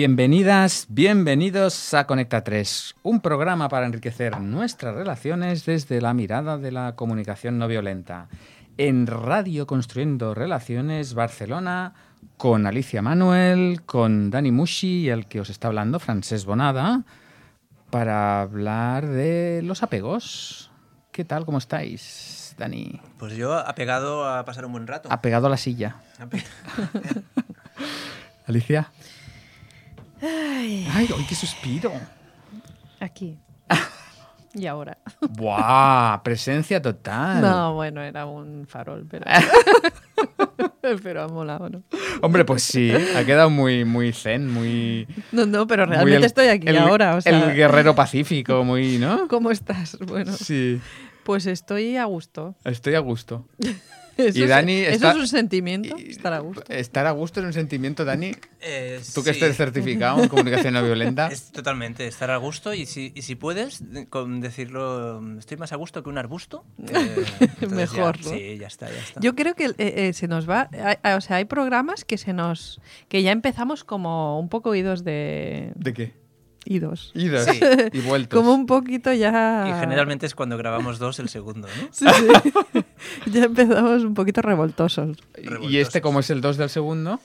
Bienvenidas, bienvenidos a Conecta 3, un programa para enriquecer nuestras relaciones desde la mirada de la comunicación no violenta. En Radio Construyendo Relaciones Barcelona, con Alicia Manuel, con Dani Mushi y el que os está hablando, Francés Bonada, para hablar de los apegos. ¿Qué tal? ¿Cómo estáis, Dani? Pues yo apegado a pasar un buen rato. Apegado a la silla. Alicia. Ay, ¡Ay, qué suspiro! aquí. Y ahora. ¡Buah! Presencia total. No, bueno, era un farol, pero. pero ha molado, ¿no? Hombre, pues sí, ha quedado muy, muy zen, muy. No, no, pero realmente el- estoy aquí el- ahora. O sea, el guerrero pacífico, muy, ¿no? ¿Cómo estás? Bueno, Sí, pues estoy a gusto. estoy a gusto. Eso, Y es- Dani eso está- es un sentimiento, Y- estar a gusto. Estar a gusto es un sentimiento, Dani. Eh, Tú que sí, estés certificado en comunicación no violenta. Es totalmente estar a gusto y si, y si puedes de- con decirlo, estoy más a gusto que un arbusto. eh, Mejor, ya- ¿no? Sí, ya está, ya está. Yo creo que eh, eh, se nos va. hay- hay- o sea, hay programas que se nos. que ya empezamos como un poco idos de. ¿De qué? idos. Idos Sí. y vueltos. Como un poquito ya. Y generalmente es cuando grabamos dos el segundo, ¿no? Sí, sí. ya empezamos un poquito revoltosos. ¿Y este como es el 2 del segundo?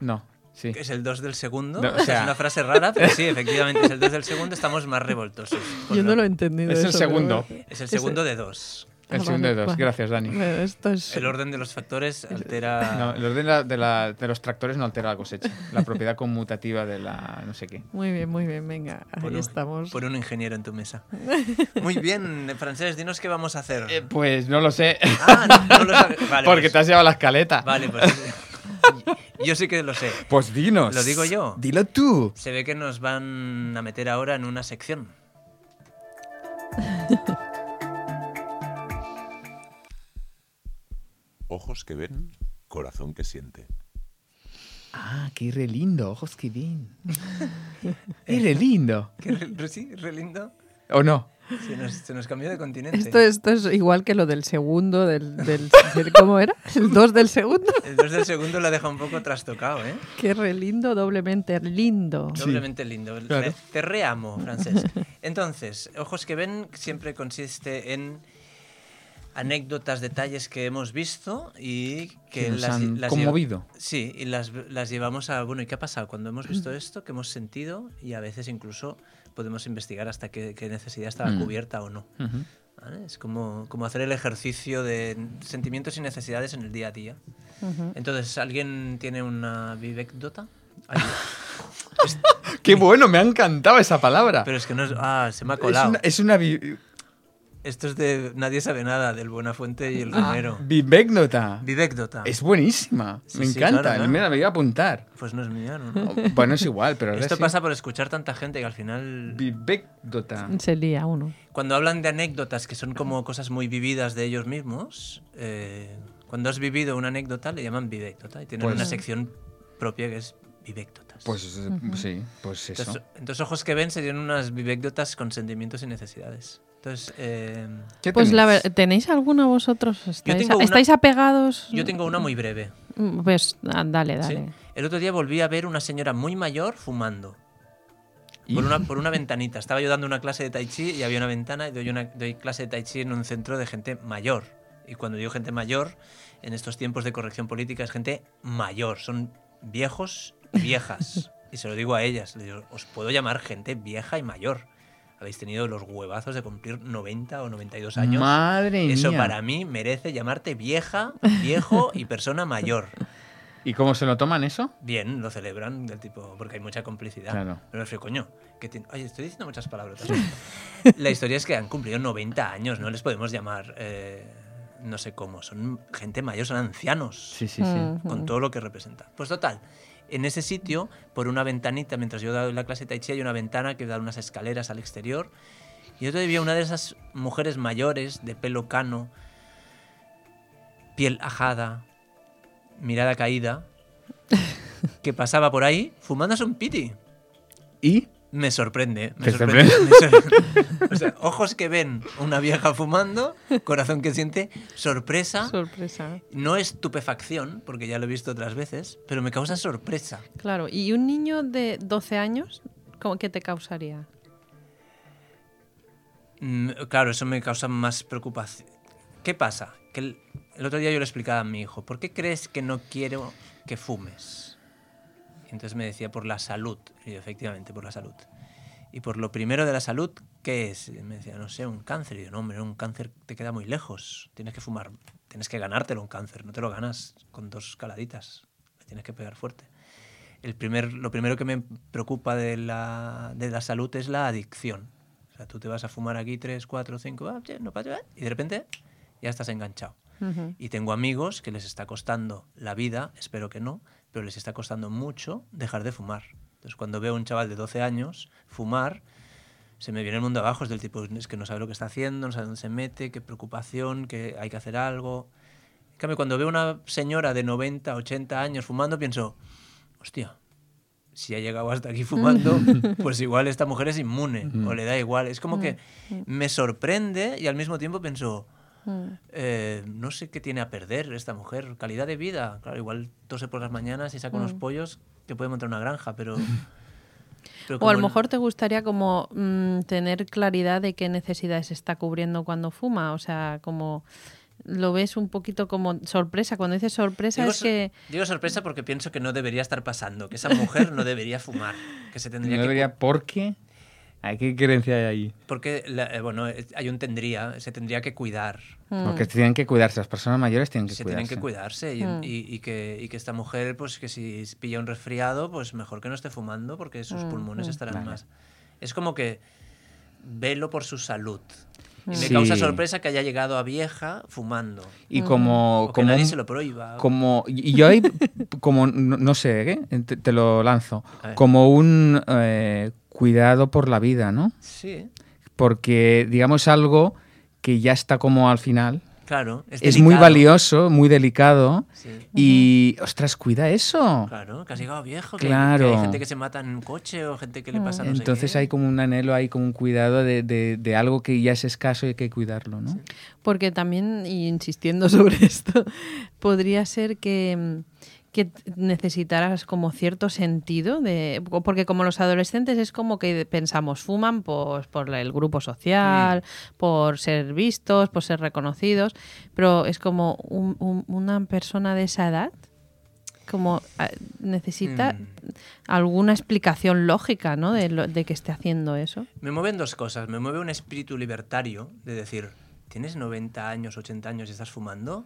No, sí. Que es el 2 del segundo. No, o sea, es una frase rara, pero sí, efectivamente es el 2 del segundo, estamos más revoltosos. Yo no lo he entendido. Es el eso, segundo. Es el segundo de dos. El Ah, segundo de vale, dos. vale. Gracias, Dani. Esto es. El orden de los factores altera... No, el orden de, la- de la- de los tractores no altera la cosecha. La propiedad conmutativa de la no sé qué. Muy bien, muy bien, venga, ahí Pon un- estamos. Pon un ingeniero en tu mesa. Muy bien, francés, dinos qué vamos a hacer. Eh, pues no lo sé. Ah, no, no lo sabes. Vale, Porque pues- te has llevado la escaleta. Vale, pues. Yo sí que lo sé. Pues dinos. ¿Lo digo yo? Dilo tú. Se ve que nos van a meter ahora en una sección. Ojos que ven, corazón que siente. Ah, qué re lindo. Ojos que ven. Qué re lindo. ¿Qué re- sí, re lindo. ¿O no? Se nos, se nos cambió de continente. Esto, esto es igual que lo del segundo, del, del, del- ¿cómo era? El dos del segundo. El 2 del segundo lo deja un poco trastocado, ¿eh? Qué re lindo, doblemente lindo. Doblemente lindo. claro. Te reamo, francés. Entonces, Ojos que ven siempre consiste en anécdotas, detalles que hemos visto y que Que nos las, han las conmovido. sí, y las, las llevamos a, bueno, ¿y qué ha pasado cuando hemos visto esto? ¿Qué hemos sentido? Y a veces incluso podemos investigar hasta qué, qué necesidad estaba Mm. cubierta o no. Es como, como hacer el ejercicio de sentimientos y necesidades en el día a día. Entonces, ¿alguien tiene una vivecdota? Qué bueno, me ha encantado esa palabra. pero es que no es... Ah, se me ha es colado. una, es una Esto es de Nadie sabe nada, del Buenafuente y el Romero. vivecdota. Vivecdota. Es buenísima. Sí, me sí, encanta. claro, claro. Me la voy a apuntar. Pues no es mía, ¿no? no. Bueno, es igual, pero Esto sí. pasa por escuchar tanta gente que al final... Vivecdota. Se lía uno. Cuando hablan de anécdotas que son como cosas muy vividas de ellos mismos, eh, cuando has vivido una anécdota le llaman vivecdota y tienen Pues- una sección propia que es vivecdotas. Pues eh, sí, pues eso. Entonces, entonces, ojos que ven serían unas vivecdotas con sentimientos y necesidades. Entonces, eh, ¿Qué Pues la tenéis? ver- ¿tenéis alguno vosotros? ¿Estáis, tengo una- ¿estáis apegados? yo tengo una muy breve. Mm, Pues ah, dale, ¿sí? dale. El otro día volví a ver una señora muy mayor fumando. ¿Y? Por una, por una ventanita. Estaba yo dando una clase de tai chi y había una ventana y doy, una, doy clase de tai chi en un centro de gente mayor. Y cuando digo gente mayor, en estos tiempos de corrección política es gente mayor. Son viejos y viejas. y se lo digo a ellas. Les digo, os puedo llamar gente vieja y mayor. Habéis tenido los huevazos de cumplir 90 o 92 años. Madre Eso mía. para mí merece llamarte vieja, viejo y persona mayor. ¿Y cómo se lo toman eso? Bien, lo celebran, del tipo, porque hay mucha complicidad. Claro. Pero me refiero, coño, que tiene- Oye, estoy diciendo muchas palabras. La historia es que han cumplido 90 años, no les podemos llamar, eh, no sé cómo, son gente mayor, son ancianos, Sí, sí, sí. Mm. con todo lo que representa. Pues total, en ese sitio, por una ventanita, mientras yo doy la clase de Tai Chi, hay una ventana que da unas escaleras al exterior. Y yo todavía una de esas mujeres mayores, de pelo cano, piel ajada, mirada caída, que pasaba por ahí fumándose un piti. ¿Y? Me sorprende. Me ¿Te sorprende. me sor- o sea, ojos que ven una vieja fumando, corazón que siente, sorpresa. Sorpresa. No estupefacción, porque ya lo he visto otras veces, pero me causa sorpresa. Claro, ¿y un niño de 12 años, cómo qué te causaría? Mm, Claro, eso me causa más preocupación. ¿Qué pasa? Que el, el otro día yo le explicaba a mi hijo, ¿por qué crees que no quiero que fumes? Entonces me decía, por la salud. Y yo, efectivamente, por la salud. Y por lo primero de la salud, ¿qué es? Y me decía, no sé, un cáncer. Y yo, no, hombre, un cáncer te queda muy lejos. Tienes que fumar, tienes que ganártelo un cáncer. No te lo ganas con dos caladitas. Le tienes que pegar fuerte. El primer, lo primero que me preocupa de la, de la salud es la adicción. O sea, tú te vas a fumar aquí 3, 4, 5, no pasa, y de repente ya estás enganchado. Ujú. Y tengo amigos que les está costando la vida, espero que no, pero les está costando mucho dejar de fumar. Entonces, cuando veo a un chaval de 12 años fumar, se me viene el mundo abajo. Es del tipo, es que no sabe lo que está haciendo, no sabe dónde se mete, qué preocupación, que hay que hacer algo. En cambio, cuando veo a una señora de 90, 80 años fumando, pienso, hostia, si ha llegado hasta aquí fumando, pues igual esta mujer es inmune o le da igual. Es como que me sorprende y al mismo tiempo pienso, Mm. eh, no sé qué tiene a perder esta mujer. Calidad de vida. Claro, igual tose por las mañanas y saca unos pollos que puede montar una granja, pero... pero O a lo mejor te gustaría como mm, tener claridad de qué necesidades está cubriendo cuando fuma. O sea, como lo ves un poquito como sorpresa. Cuando dices sorpresa Digo, es que... digo sorpresa porque pienso que no debería estar pasando, que esa mujer no debería fumar, que se tendría No que... debería, ¿por qué? Ay, ¿Qué creencia hay ahí? Porque, la- eh, bueno, hay un tendría, se tendría que cuidar. mm, Porque tienen que cuidarse, las personas mayores tienen que se cuidarse. tienen que cuidarse y, Mm. y- y que, y que esta mujer, pues que si pilla un resfriado, pues mejor que no esté fumando porque sus Mm, pulmones mm. estarán Vale. más. Es como que velo por su salud. Y me Sí. causa sorpresa que haya llegado a vieja fumando. Y como, O que como, nadie un- se lo prohíba. como y yo ahí como no, no sé ¿eh? te, te lo lanzo como un eh, cuidado por la vida no Sí, porque digamos algo que ya está como al final claro. Es, es muy valioso muy delicado Sí, y ostras cuida eso claro, que has llegado viejo. Claro. que hay gente que se mata en un coche o gente que le pasa no sé entonces qué. hay como un anhelo hay como un cuidado de, de- de algo que ya es escaso y hay que cuidarlo no Porque también, y insistiendo sobre esto, podría ser que, mm, que necesitaras como cierto sentido de porque como los adolescentes es como que pensamos fuman pues, por el grupo social por ser vistos por ser reconocidos pero es como un- un- una persona de esa edad como ah, necesita Mm. alguna explicación lógica ¿no? de, lo- de que esté haciendo eso Me mueven dos cosas. Me mueve un espíritu libertario de decir, ¿tienes 90 años, 80 años y estás fumando?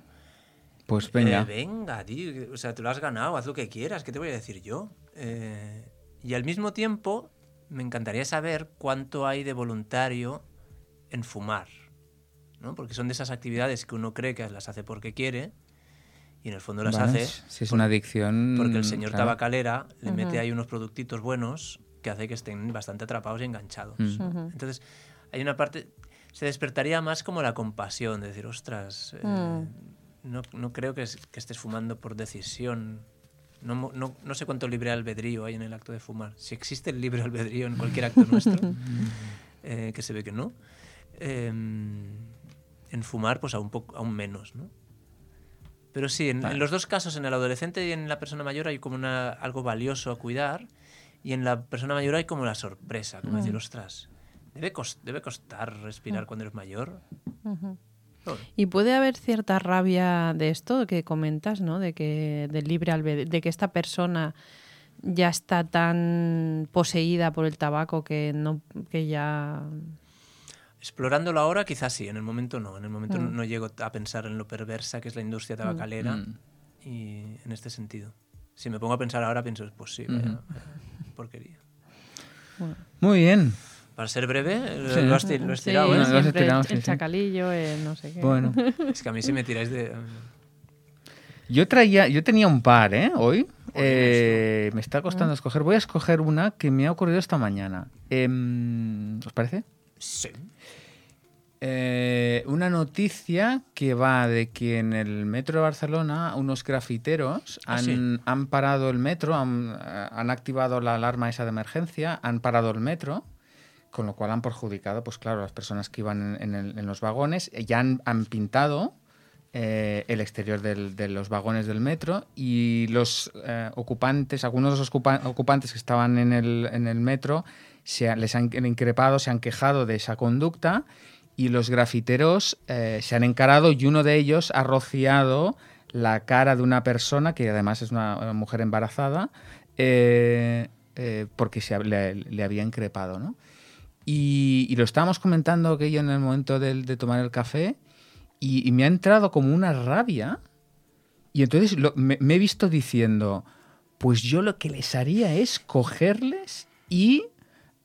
Pues venga Eh, venga, tío. O sea, te lo has ganado, haz lo que quieras. ¿Qué te voy a decir yo? Eh, y al mismo tiempo, me encantaría saber cuánto hay de voluntario en fumar. ¿no? Porque son de esas actividades que uno cree que las hace porque quiere y en el fondo las Vale, hace si es una adicción porque el señor claro. tabacalera le mete Ujú. ahí unos productitos buenos que hace que estén bastante atrapados y enganchados. Mm. Ujú. Entonces, hay una parte. Se despertaría más como la compasión, de decir, ostras, eh, Mm. No, no creo que, es- que estés fumando por decisión. No, mo- no, no sé cuánto libre albedrío hay en el acto de fumar. Si existe el libre albedrío en cualquier acto nuestro, eh, que se ve que no. eh, en fumar, pues aún, poco, aún menos, ¿no? Pero sí, en, en los dos casos, en el adolescente y en la persona mayor, hay como una, algo valioso a cuidar. Y en la persona mayor hay como la sorpresa, como decir, ostras, debe, cos- debe costar respirar cuando eres mayor. Pero Y puede haber cierta rabia de esto que comentas, ¿no? De que del libre albedrío, de que esta persona ya está tan poseída por el tabaco que no que ya Explorándolo ahora, quizás sí, en el momento no. En el momento no, Mm. no llego a pensar en lo perversa que es la industria tabacalera Mm. y en este sentido. Si me pongo a pensar ahora, pienso, pues sí, vaya, Ujú. vaya porquería. muy bien Para ser breve, eh, Sí. lo has, Sí, tirado, No, ¿eh? siempre el, sí, el sí. chacalillo, el no sé qué. bueno Es que a mí si me tiráis de... Yo traía, yo tenía un par, ¿eh? Hoy. Eh, me está costando escoger. Voy a escoger una que me ha ocurrido esta mañana. Em, ¿Os parece? Sí. eh, una noticia que va de que en el metro de Barcelona unos grafiteros Ah, han, sí. han parado el metro, han, eh, han activado la alarma esa de emergencia, han parado el metro, con lo cual han perjudicado, pues claro, las personas que iban en, los vagones, eh, ya han, pintado eh, el exterior de los vagones del metro y los eh, ocupantes, algunos de los ocupa- ocupantes que estaban en el, metro, se les han increpado, se han quejado de esa conducta y los grafiteros se han encarado y uno de ellos ha rociado la cara de una persona, que además es una, mujer embarazada, porque se, le, le había increpado, ¿no? Y, y lo estábamos comentando aquello en el momento del- de, tomar el café y, y me ha entrado como una rabia y entonces lo- me, me he visto diciendo, pues yo lo que les haría es cogerles y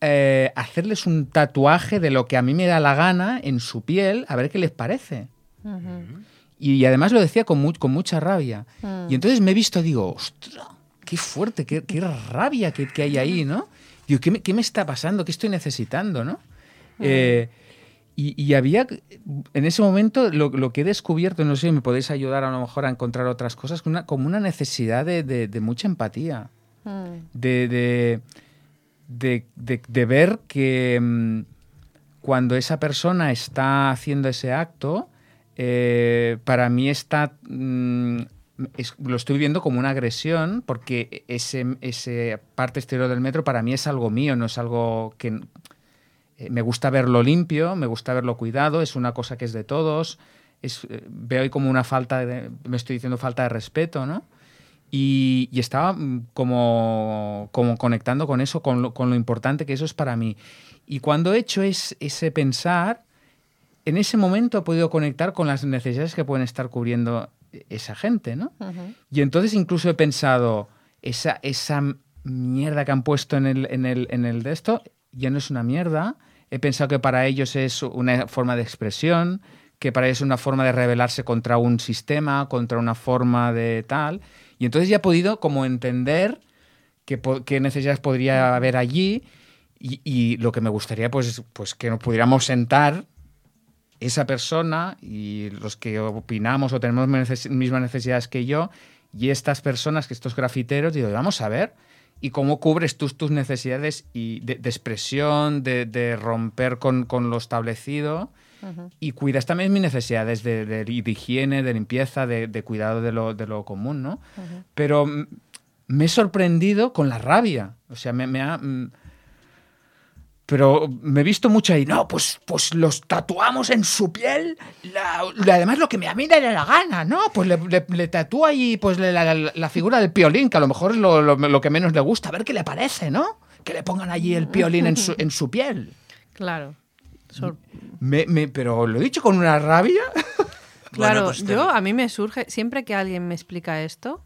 eh, hacerles un tatuaje de lo que a mí me da la gana en su piel, a ver qué les parece. Y, y además lo decía con, mu- con mucha rabia. Mm. Y entonces me he visto, digo, ostras, qué fuerte, qué, qué rabia que, que hay ahí, ¿no? Digo, ¿qué me, qué me está pasando? ¿Qué estoy necesitando, no? Eh, y, y había, en ese momento, lo, lo que he descubierto, no sé si me podéis ayudar a lo mejor a encontrar otras cosas, como una, como una necesidad de, de- de mucha empatía, Mm. de, de, de- de- de ver que mm, cuando esa persona está haciendo ese acto, eh, para mí está... mm, es- lo estoy viendo como una agresión porque ese, ese parte exterior del metro para mí es algo mío, no es algo que... eh, me gusta verlo limpio, me gusta verlo cuidado, es una cosa que es de todos. Es, eh, veo ahí como una falta de... Me estoy diciendo falta de respeto, ¿no? Y, y estaba mm, como, como conectando con eso, con lo, con lo importante que eso es para mí. Y cuando he hecho es, ese pensar, en ese momento he podido conectar con las necesidades que pueden estar cubriendo esa gente, ¿no? Y entonces incluso he pensado, esa, esa mierda que han puesto en el, en, el, en el de esto ya no es una mierda. He pensado que para ellos es una forma de expresión, que para ellos es una forma de rebelarse contra un sistema, contra una forma de tal. Y entonces ya he podido como entender qué, qué necesidades podría haber allí y, y lo que me gustaría pues, pues que nos pudiéramos sentar esa persona y los que opinamos o tenemos neces- mismas necesidades que yo y estas personas, que estos grafiteros, digo, vamos a ver, y cómo cubres tus, tus necesidades y de, de expresión, de, de romper con, con lo establecido y cuidas también mis necesidades de, de- higiene, de limpieza, de, de cuidado de lo, de lo común, ¿no? Pero mm, me he sorprendido con la rabia, o sea, me, me ha... pero me he visto mucho ahí, no, pues, pues los tatuamos en su piel, la- la- además lo que me- a mí me da la gana, ¿no? Pues le, le, le tatúa ahí pues, la, la- la figura del piolín, que a lo mejor es lo, lo- lo que menos le gusta, a ver qué le parece, ¿no? Que le pongan allí el piolín en su, en su piel. Claro. Sor- Me- me- pero lo he dicho con una rabia. Claro, pues te- yo a mí me surge, siempre que alguien me explica esto,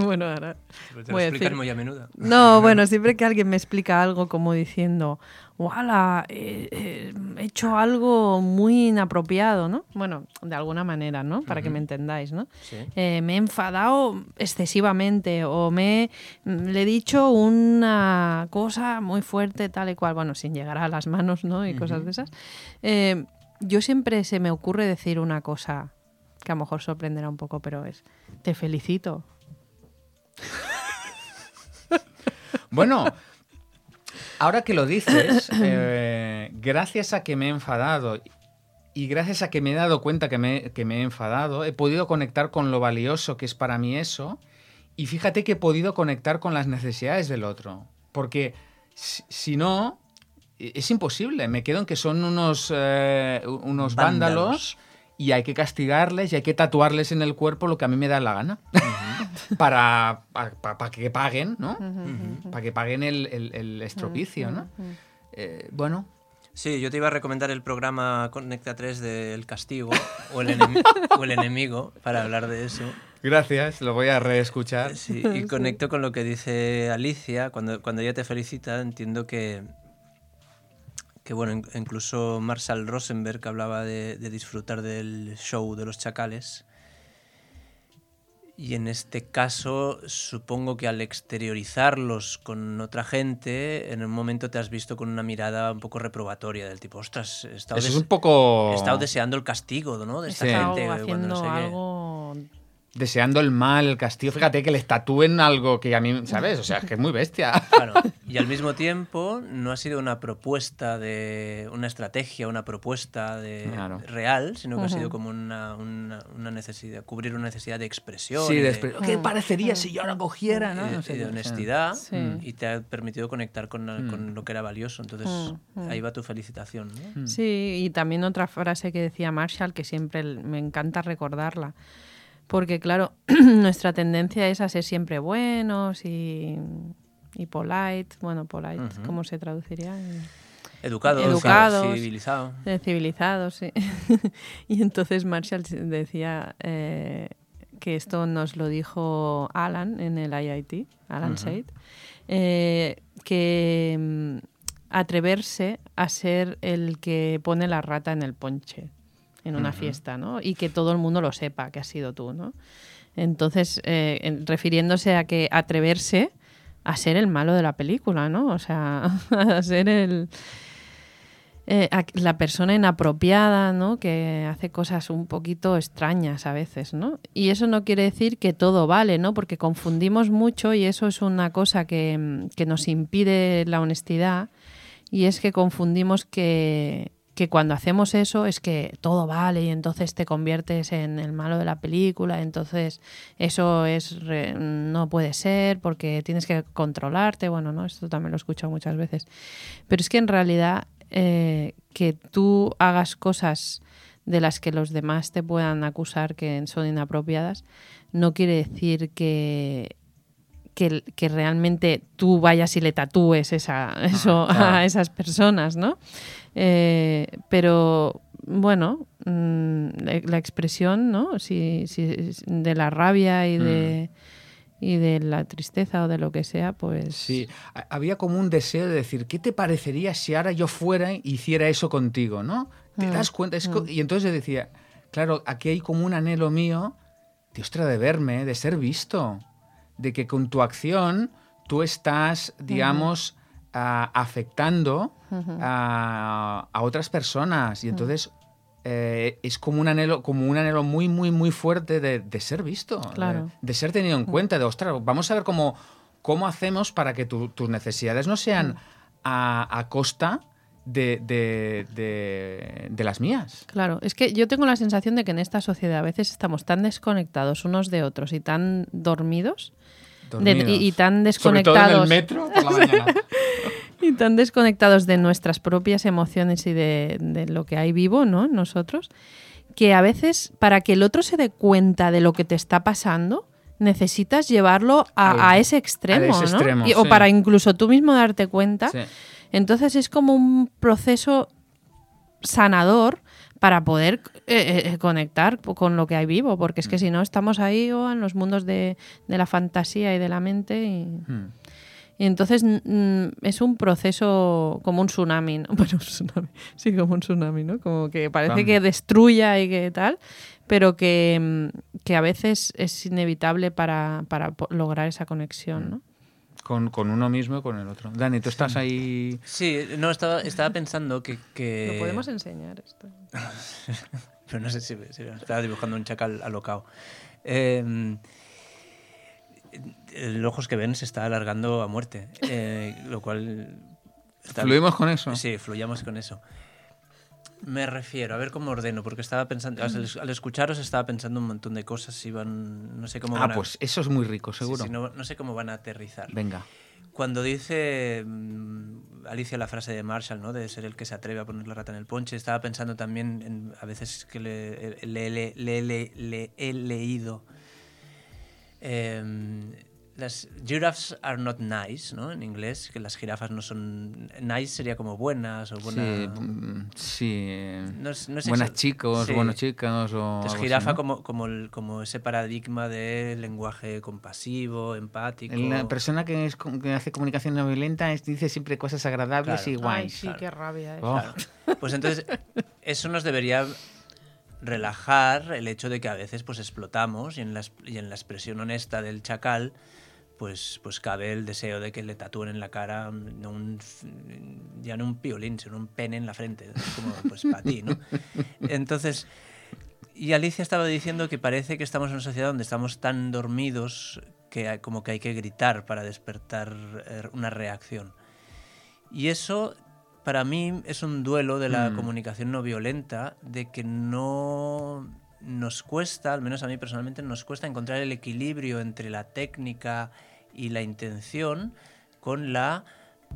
bueno, ahora Pero te lo voy a explican decir- muy a menudo. No, bueno, siempre que alguien me explica algo como diciendo, ¡wala! eh, eh, he hecho algo muy inapropiado, ¿no? Bueno, de alguna manera, ¿no? Para que me entendáis, ¿no? Sí. Eh, me he enfadado excesivamente o me le he dicho una cosa muy fuerte, tal y cual, bueno, sin llegar a las manos, ¿no? Y cosas de esas. Eh, yo siempre se me ocurre decir una cosa que a lo mejor sorprenderá un poco, pero es, te felicito. Bueno, ahora que lo dices, eh, gracias a que me he enfadado y gracias a que me he dado cuenta que me, que me he enfadado, he podido conectar con lo valioso que es para mí eso. Y fíjate que he podido conectar con las necesidades del otro. Porque si, si no, e- es imposible. Me quedo en que son unos, eh, unos vándalos. Vándalos. y hay que castigarles y hay que tatuarles en el cuerpo lo que a mí me da la gana. Para, para, que paguen, ¿no? Para que paguen el, el- el estropicio, ¿no? Eh, bueno, Sí, yo te iba a recomendar el programa Conecta 3 del castigo o el, o el enemigo para hablar de eso. gracias, lo voy a reescuchar. Sí, y conecto con lo que dice Alicia. Cuando, cuando ella te felicita, entiendo que, que bueno, in- incluso Marshall Rosenberg hablaba de, de disfrutar del show de los chacales. Y en este caso, supongo que al exteriorizarlos con otra gente, en un momento te has visto con una mirada un poco reprobatoria, del tipo, ostras, he estado, Eso es des- un poco... he estado deseando el castigo, ¿no? De esta Sí. Gente. cuando no sé qué. Deseando el mal, el castigo. Fíjate que les tatúen algo que a mí, ¿sabes? O sea, es que es muy bestia. Claro. Y al mismo tiempo, no ha sido una propuesta de. una estrategia, una propuesta de Claro. real, sino que ha Ujú. sido como una, una, una necesidad, cubrir una necesidad de expresión. Sí, y de- después, ¿qué parecería si yo ahora cogiera, y no? de, No sé, y de honestidad Sí. y te ha permitido conectar con, Mm. con lo que era valioso. Entonces, Mm, mm. ahí va tu felicitación. ¿no? Mm. Sí, y también otra frase que decía Marshall, que siempre me encanta recordarla, porque claro, nuestra tendencia es a ser siempre buenos y, y polite, bueno, polite, Ujú. ¿cómo se traduciría? Educado, Educados. civilizado. De civilizados, sí. y entonces Marshall decía eh, que esto nos lo dijo Alan en el IIT, Alan Ujú. Said, eh, que mm, atreverse a ser el que pone la rata en el ponche en una fiesta, ¿no? Y que todo el mundo lo sepa que ha sido tú, ¿no? Entonces, eh, en- refiriéndose a que atreverse a ser el malo de la película, ¿no? O sea, a ser el, eh, la persona inapropiada, ¿no? Que hace cosas un poquito extrañas a veces, ¿no? Y eso no quiere decir que todo vale, ¿no? Porque confundimos mucho y eso es una cosa que, que nos impide la honestidad y es que confundimos que, que cuando hacemos eso es que todo vale y entonces te conviertes en el malo de la película, entonces eso es re- no puede ser porque tienes que controlarte, bueno, no, esto también lo he escuchado muchas veces. Pero es que en realidad eh, que tú hagas cosas de las que los demás te puedan acusar que son inapropiadas, no quiere decir que, que, que realmente tú vayas y le tatúes esa, eso claro. a esas personas, ¿no? Eh, pero bueno, mm, la, la expresión, ¿no? Si, si- de la rabia y de, y de la tristeza o de lo que sea, pues... Sí, ha- había como un deseo de decir, ¿qué te parecería si ahora yo fuera y hiciera eso contigo, no? ¿Te Mm, das cuenta? Es co- Y entonces decía, claro, aquí hay como un anhelo mío de, ostra, de verme, de ser visto, de que con tu acción tú estás, digamos, afectando a, a otras personas. Y entonces eh, es como un anhelo como un anhelo muy muy muy fuerte de, de ser visto de- Claro. de, ser tenido en cuenta de ostras vamos a ver cómo cómo hacemos para que tu- tus necesidades no sean a, a costa de, de- de- de las mías Claro, es que yo tengo la sensación de que en esta sociedad a veces estamos tan desconectados unos de otros y tan dormidos, de- y, y tan sobre todo en el desconectados. metro por la mañana y tan desconectados de nuestras propias emociones y de, de lo que hay vivo, ¿no? Nosotros, que a veces para que el otro se dé cuenta de lo que te está pasando, necesitas llevarlo a, Al- a ese extremo, a ese ¿no? extremo, Y- o para incluso tú mismo darte cuenta. Sí. Entonces es como un proceso sanador para poder eh, eh, conectar con lo que hay vivo, porque es que si no estamos ahí o en los mundos de, de la fantasía y de la mente y, Hmm. Y entonces mm, es un proceso como un tsunami, ¿no? Bueno, un tsunami, sí, como un tsunami, ¿no? Como que parece Cambio. que destruya y que tal, pero que, mm, que a veces es inevitable para, para lograr esa conexión, ¿no? con, con uno mismo y con el otro Dani tú estás ahí Sí, no, estaba, estaba pensando que... que- Lo podemos enseñar esto. Pero no sé si, si estaba dibujando un chacal alocado. Eh, el ojos que ven se está alargando a muerte, eh, lo cual... está- fluimos con eso Sí, fluyamos con eso. Me refiero, a ver cómo ordeno, porque estaba pensando, al, al escucharos estaba pensando un montón de cosas, iban, no sé cómo ah van a- pues eso es muy rico seguro sí, no, no sé cómo van a aterrizar. venga Cuando dice mm, Alicia la frase de Marshall, ¿no? De ser el que se atreve a poner la rata en el ponche, estaba pensando también en a veces que le- le- le- le he leído. Em, las giraffes are not nice, ¿no? En inglés, que las jirafas no son. Nice sería como buenas o buena. Sí, mm, sí. No es- no es Buenas exa- chicos, sí. buenos chicos o Entonces, algo así, jirafa ¿no? como, como, el- como ese paradigma de lenguaje compasivo, empático. La persona que, es, que hace comunicación no violenta es- dice siempre cosas agradables Claro. y Ay, guays. sí, qué rabia. eso. Oh. Claro. Pues entonces, eso nos debería relajar el hecho de que a veces pues explotamos y en la, y en la expresión honesta del chacal pues, pues cabe el deseo de que le tatúen en la cara no un, ya no un piolín, sino un pene en la frente. Como, pues para ti, ¿no? Entonces, y Alicia estaba diciendo que parece que estamos en una sociedad donde estamos tan dormidos que como que hay que gritar para despertar eh, una reacción. Y eso para mí es un duelo de la Mm. comunicación no violenta, de que no nos cuesta, al menos a mí personalmente, nos cuesta encontrar el equilibrio entre la técnica y la intención con la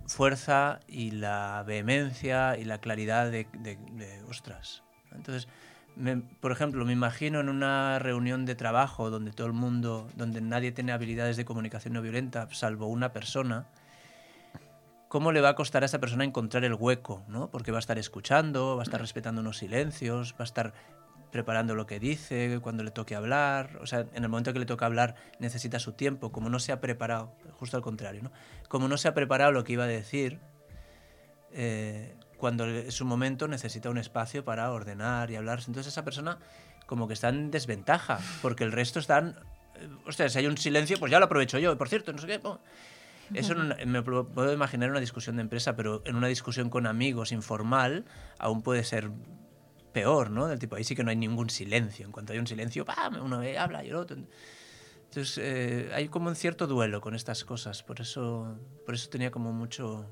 fuerza y la vehemencia y la claridad de, de- de, ostras. Entonces, me- por ejemplo, me imagino en una reunión de trabajo donde todo el mundo, donde nadie tiene habilidades de comunicación no violenta, salvo una persona, cómo le va a costar a esa persona encontrar el hueco, ¿no? Porque va a estar escuchando, va a estar respetando unos silencios, va a estar preparando lo que dice, cuando le toque hablar, o sea, en el momento que le toca hablar necesita su tiempo, como no se ha preparado, justo al contrario, ¿no? Como no se ha preparado lo que iba a decir, eh, cuando es su momento necesita un espacio para ordenar y hablar, entonces esa persona como que está en desventaja, porque el resto están, eh, ostras, si hay un silencio, pues ya lo aprovecho yo, por cierto, no sé qué, eso en me puedo imaginar una discusión de empresa, pero en una discusión con amigos informal aún puede ser peor, ¿no? Del tipo, ahí sí que no hay ningún silencio. En cuanto hay un silencio, ¡pam! uno habla y el otro. Entonces, eh, hay como un cierto duelo con estas cosas. Por eso, por eso tenía como mucho,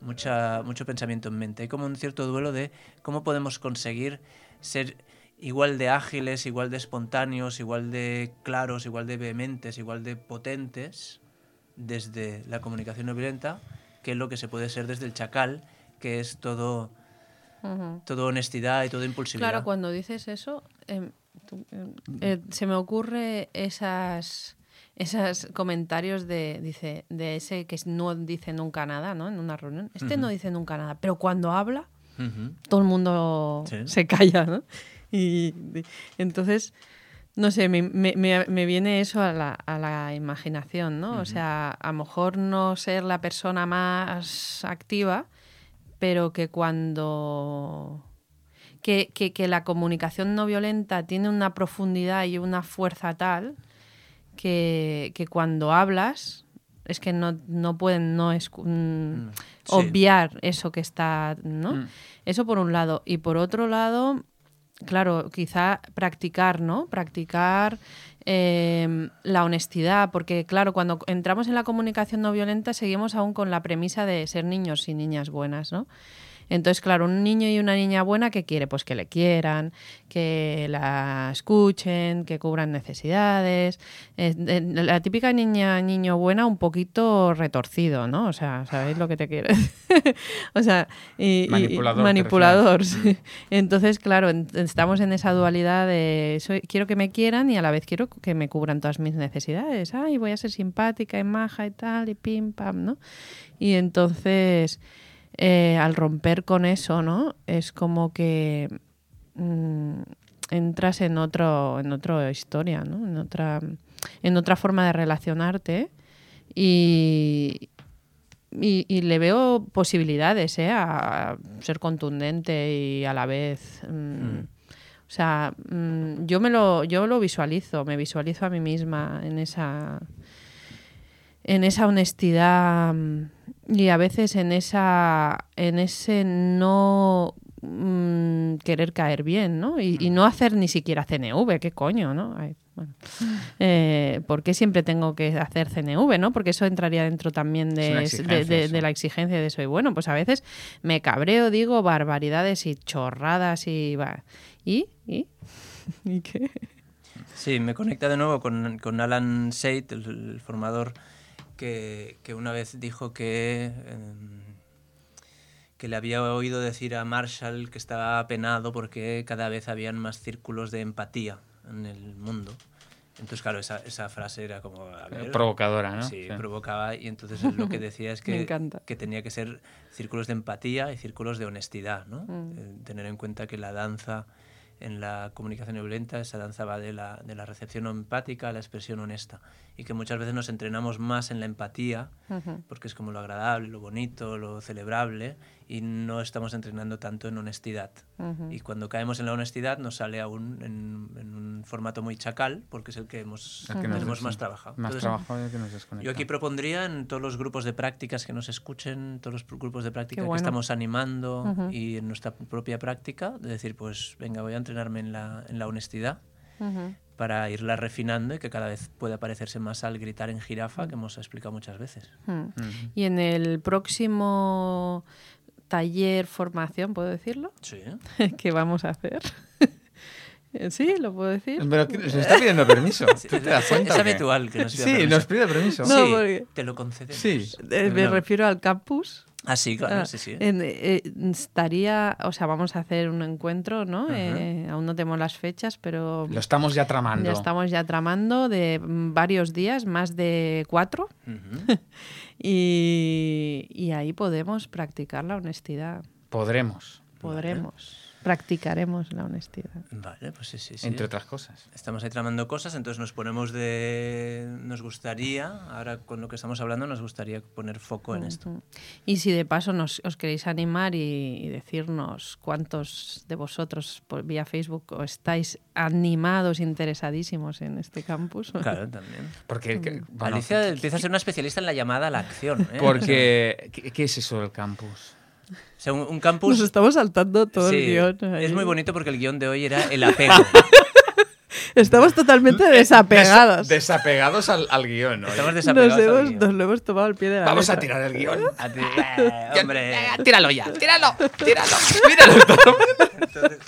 mucha, mucho pensamiento en mente. Hay como un cierto duelo de cómo podemos conseguir ser igual de ágiles, igual de espontáneos, igual de claros, igual de vehementes, igual de potentes desde la comunicación no violenta, que es lo que se puede ser desde el chacal, que es todo, todo honestidad y todo impulsividad. Claro, cuando dices eso, em, tú, em, eh, se me ocurre esas esos comentarios de dice de ese que no dice nunca nada, ¿no? En una reunión. Este no dice nunca nada, pero cuando habla todo el mundo Sí. se calla, ¿no? Y y- entonces, no sé, me, me- me- me viene eso a la, a la imaginación, ¿no? O sea, a lo mejor no ser la persona más activa, pero que cuando... Que, que- que la comunicación no violenta tiene una profundidad y una fuerza tal que, que cuando hablas es que no, no pueden no escu- mm, Mm, sí. obviar eso que está, ¿no? Mm. Eso por un lado. Y por otro lado, claro, quizá practicar, ¿no? Practicar eh, la honestidad, porque claro, cuando entramos en la comunicación no violenta seguimos aún con la premisa de ser niños y niñas buenas, ¿no? Entonces, claro, un niño y una niña buena, ¿qué quiere? Pues que le quieran, que la escuchen, que cubran necesidades. Eh, la típica niña, niño buena, un poquito retorcido, ¿no? O sea, ¿sabéis lo que te quiero decir? o sea, y, Manipulador, manipulador, sí. Entonces, claro, estamos en esa dualidad de soy- quiero que me quieran y a la vez quiero que me cubran todas mis necesidades. Ay, voy a ser simpática y maja y tal, y pim, pam, ¿no? Y entonces, eh, al romper con eso, ¿no? Es como que mm, entras en otro, en otra historia, ¿no? En otra, en otra forma de relacionarte y, y, y le veo posibilidades ¿eh? a ser contundente y a la vez. mm, O sea, mm, yo me lo, yo lo visualizo, me visualizo a mí misma en esa, en esa honestidad mm, y a veces en esa, en ese no mm, querer caer bien, ¿no? Y, y no hacer ni siquiera CNV, ¿qué coño, no? Ay, bueno. Eh, ¿Por qué siempre tengo que hacer CNV, no? Porque eso entraría dentro también de, exigencia de- de- eso. de la exigencia de soy bueno. Pues a veces me cabreo, digo barbaridades y chorradas y va. ¿Y? ¿Y? ¿Y qué? Sí, me conecta de nuevo con, con Alan Seit, el, el formador, que, que una vez dijo que, em, que le había oído decir a Marshall que estaba apenado porque cada vez habían más círculos de empatía en el mundo. Entonces, claro, esa, esa frase era como... a ver, Provocadora, ¿no? Sí, Sí. provocaba y entonces él lo que decía es Me que, encanta. que tenía que ser círculos de empatía y círculos de honestidad, ¿no? Mm. Eh, tener en cuenta que la danza en la comunicación no violenta, esa danza va de la, de la recepción empática a la expresión honesta. Y que muchas veces nos entrenamos más en la empatía porque es como lo agradable, lo bonito, lo celebrable y no estamos entrenando tanto en honestidad. Y cuando caemos en la honestidad nos sale aún en, en un formato muy chacal, porque es el que hemos, El que tenemos más trabajado. Más Entonces, que nos desconecta. yo aquí propondría en todos los grupos de prácticas que nos escuchen, todos los grupos de práctica Qué que bueno. estamos animando Ujú. y en nuestra propia práctica, de decir, pues venga, voy a entrenarme en la, en la honestidad Ujú. para irla refinando y que cada vez pueda parecerse más al gritar en jirafa, que hemos explicado muchas veces. Mm. Y en el próximo taller formación, ¿puedo decirlo? Sí. que vamos a hacer. sí, lo puedo decir. Pero que- se está pidiendo permiso. ¿Tú te das Es, cuenta habitual que nos pida Sí, permiso. nos pide permiso. No, Sí, porque- te lo concedemos. Sí. Eh, me No. refiero al campus. Ah, sí, claro, Ah, sí, sí. eh, estaría, o sea, vamos a hacer un encuentro, ¿no? Eh, aún no tenemos las fechas, pero Lo estamos ya tramando. ya estamos ya tramando de mm, varios días, más de cuatro, y, y ahí podemos practicar la honestidad. Podremos, Podremos, practicaremos la honestidad. Vale, pues sí, sí, sí. entre otras cosas. Estamos ahí tramando cosas, entonces nos ponemos de... Nos gustaría, ahora con lo que estamos hablando, nos gustaría poner foco en esto. Y si de paso nos, os queréis animar y, y decirnos cuántos de vosotros por, vía Facebook estáis animados, interesadísimos en este campus. Claro, también. Porque, que- bueno, Alicia empieza a ser una especialista en la llamada a la acción. ¿eh? porque ¿qué, qué es eso del campus? O sea, un, un campus... Nos estamos saltando todo sí, el guion. ahí. es muy bonito porque el guion de hoy era el apego. Estamos totalmente desapegados. Desa- desapegados al, al guion. oye. Estamos nos, desapegados al hemos- guion. nos lo hemos tomado al pie de la Vamos a tirar el guion. A ti- eh, hombre. Ya, Tíralo ya, tíralo, tíralo. Míralo todo. Entonces,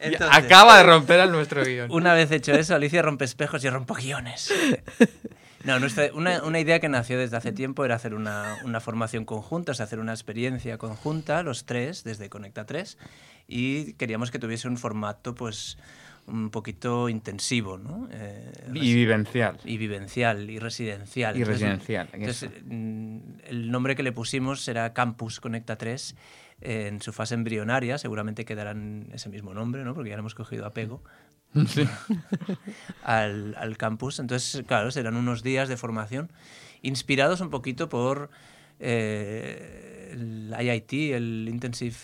entonces, Acaba de romper al nuestro guion. Una vez hecho eso, Alicia rompe espejos y rompo guiones. No, nuestra, una, una idea que nació desde hace tiempo era hacer una, una formación conjunta, o sea, hacer una experiencia conjunta, los tres, desde Conecta 3, y queríamos que tuviese un formato, pues, un poquito intensivo, ¿no? Eh, Y vivencial. y vivencial y residencial. Y residencial, entonces, mm, el nombre que le pusimos será Campus Conecta 3 eh, en su fase embrionaria, seguramente quedarán ese mismo nombre, ¿no? porque ya le hemos cogido apego al, al campus. Entonces, claro, serán unos días de formación inspirados un poquito por eh, el IIT, el Intensive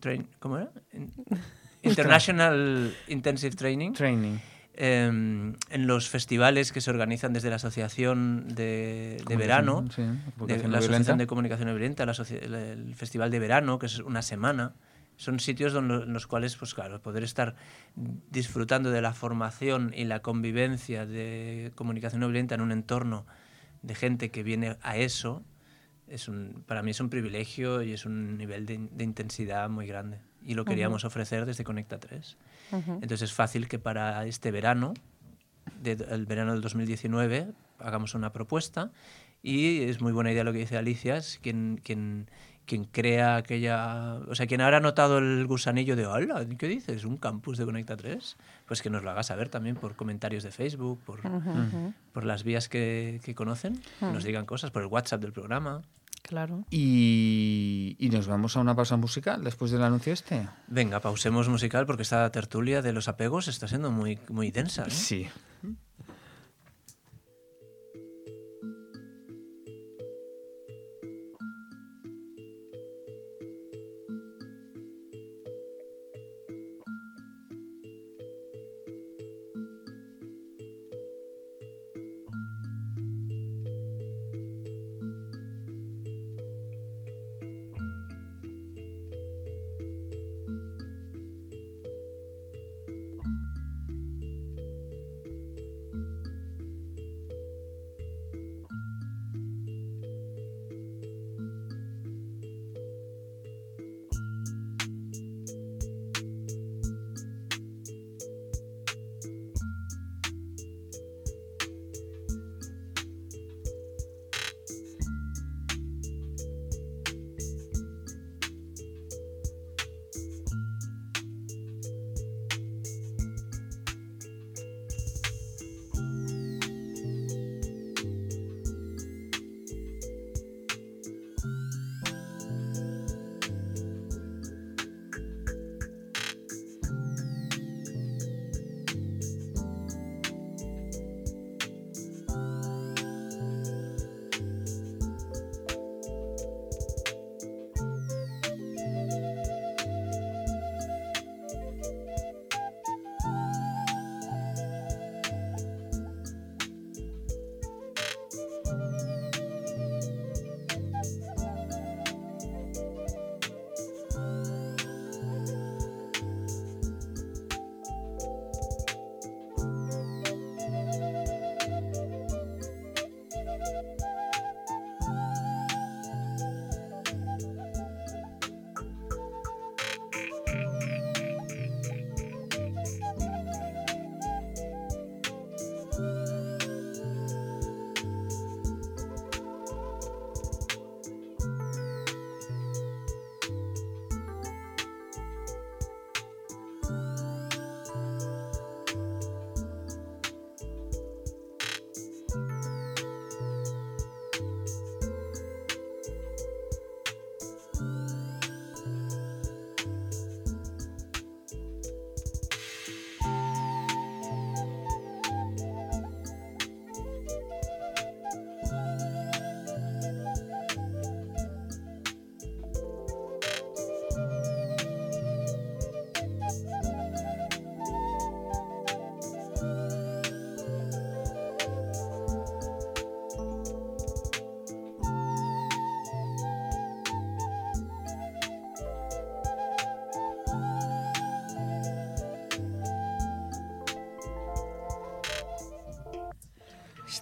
Train... ¿Cómo era? In- International Intensive Training Training. eh, en los festivales que se organizan desde la Asociación de, de Verano, Sí, de la Asociación violenta. de Comunicación Violenta, la el Festival de Verano, que es una semana. Son sitios donde, en los cuales, pues claro, poder estar disfrutando de la formación y la convivencia de comunicación no violenta en un entorno de gente que viene a eso, es un, para mí es un privilegio y es un nivel de, de intensidad muy grande. Y lo queríamos ofrecer desde Conecta 3. Ujú. Entonces es fácil que para este verano, de- el verano del 2019, hagamos una propuesta y es muy buena idea lo que dice Alicia, es quien, quien, quien crea aquella... O sea, quien habrá notado el gusanillo de, hola, ¿qué dices? ¿Un campus de Conecta 3? Pues que nos lo haga saber también por comentarios de Facebook, por, por las vías que, que conocen, que nos digan cosas, por el WhatsApp del programa. Claro. Y, y nos vamos a una pausa musical después del anuncio este. Venga, pausemos musical porque esta tertulia de los apegos está siendo muy, muy densa. ¿eh? Sí.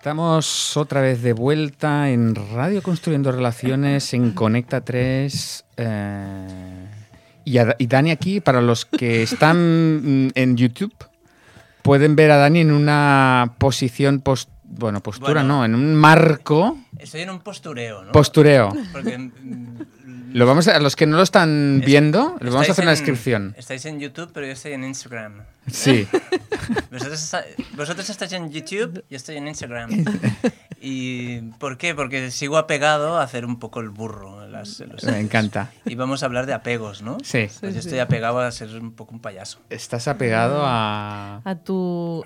Estamos otra vez de vuelta en Radio Construyendo Relaciones en Conecta 3. eh, y, a- y Dani aquí, para los que están mm, en YouTube, pueden ver a Dani en una posición, pos- bueno, postura Bueno. no, en un marco Estoy en un postureo, ¿no? postureo. Porque mm, Lo vamos a, a los que no lo están Es- viendo, les vamos a hacer una en- descripción. Estáis en YouTube, pero yo estoy en Instagram. Sí. Vosotros, está- vosotros estáis en YouTube, yo estoy en Instagram. ¿Y por qué? Porque sigo apegado a hacer un poco el burro. las- los- Me encanta. Y vamos a hablar de apegos, ¿no? Sí. Pues yo estoy apegado a ser un poco un payaso. Estás apegado a... A tu,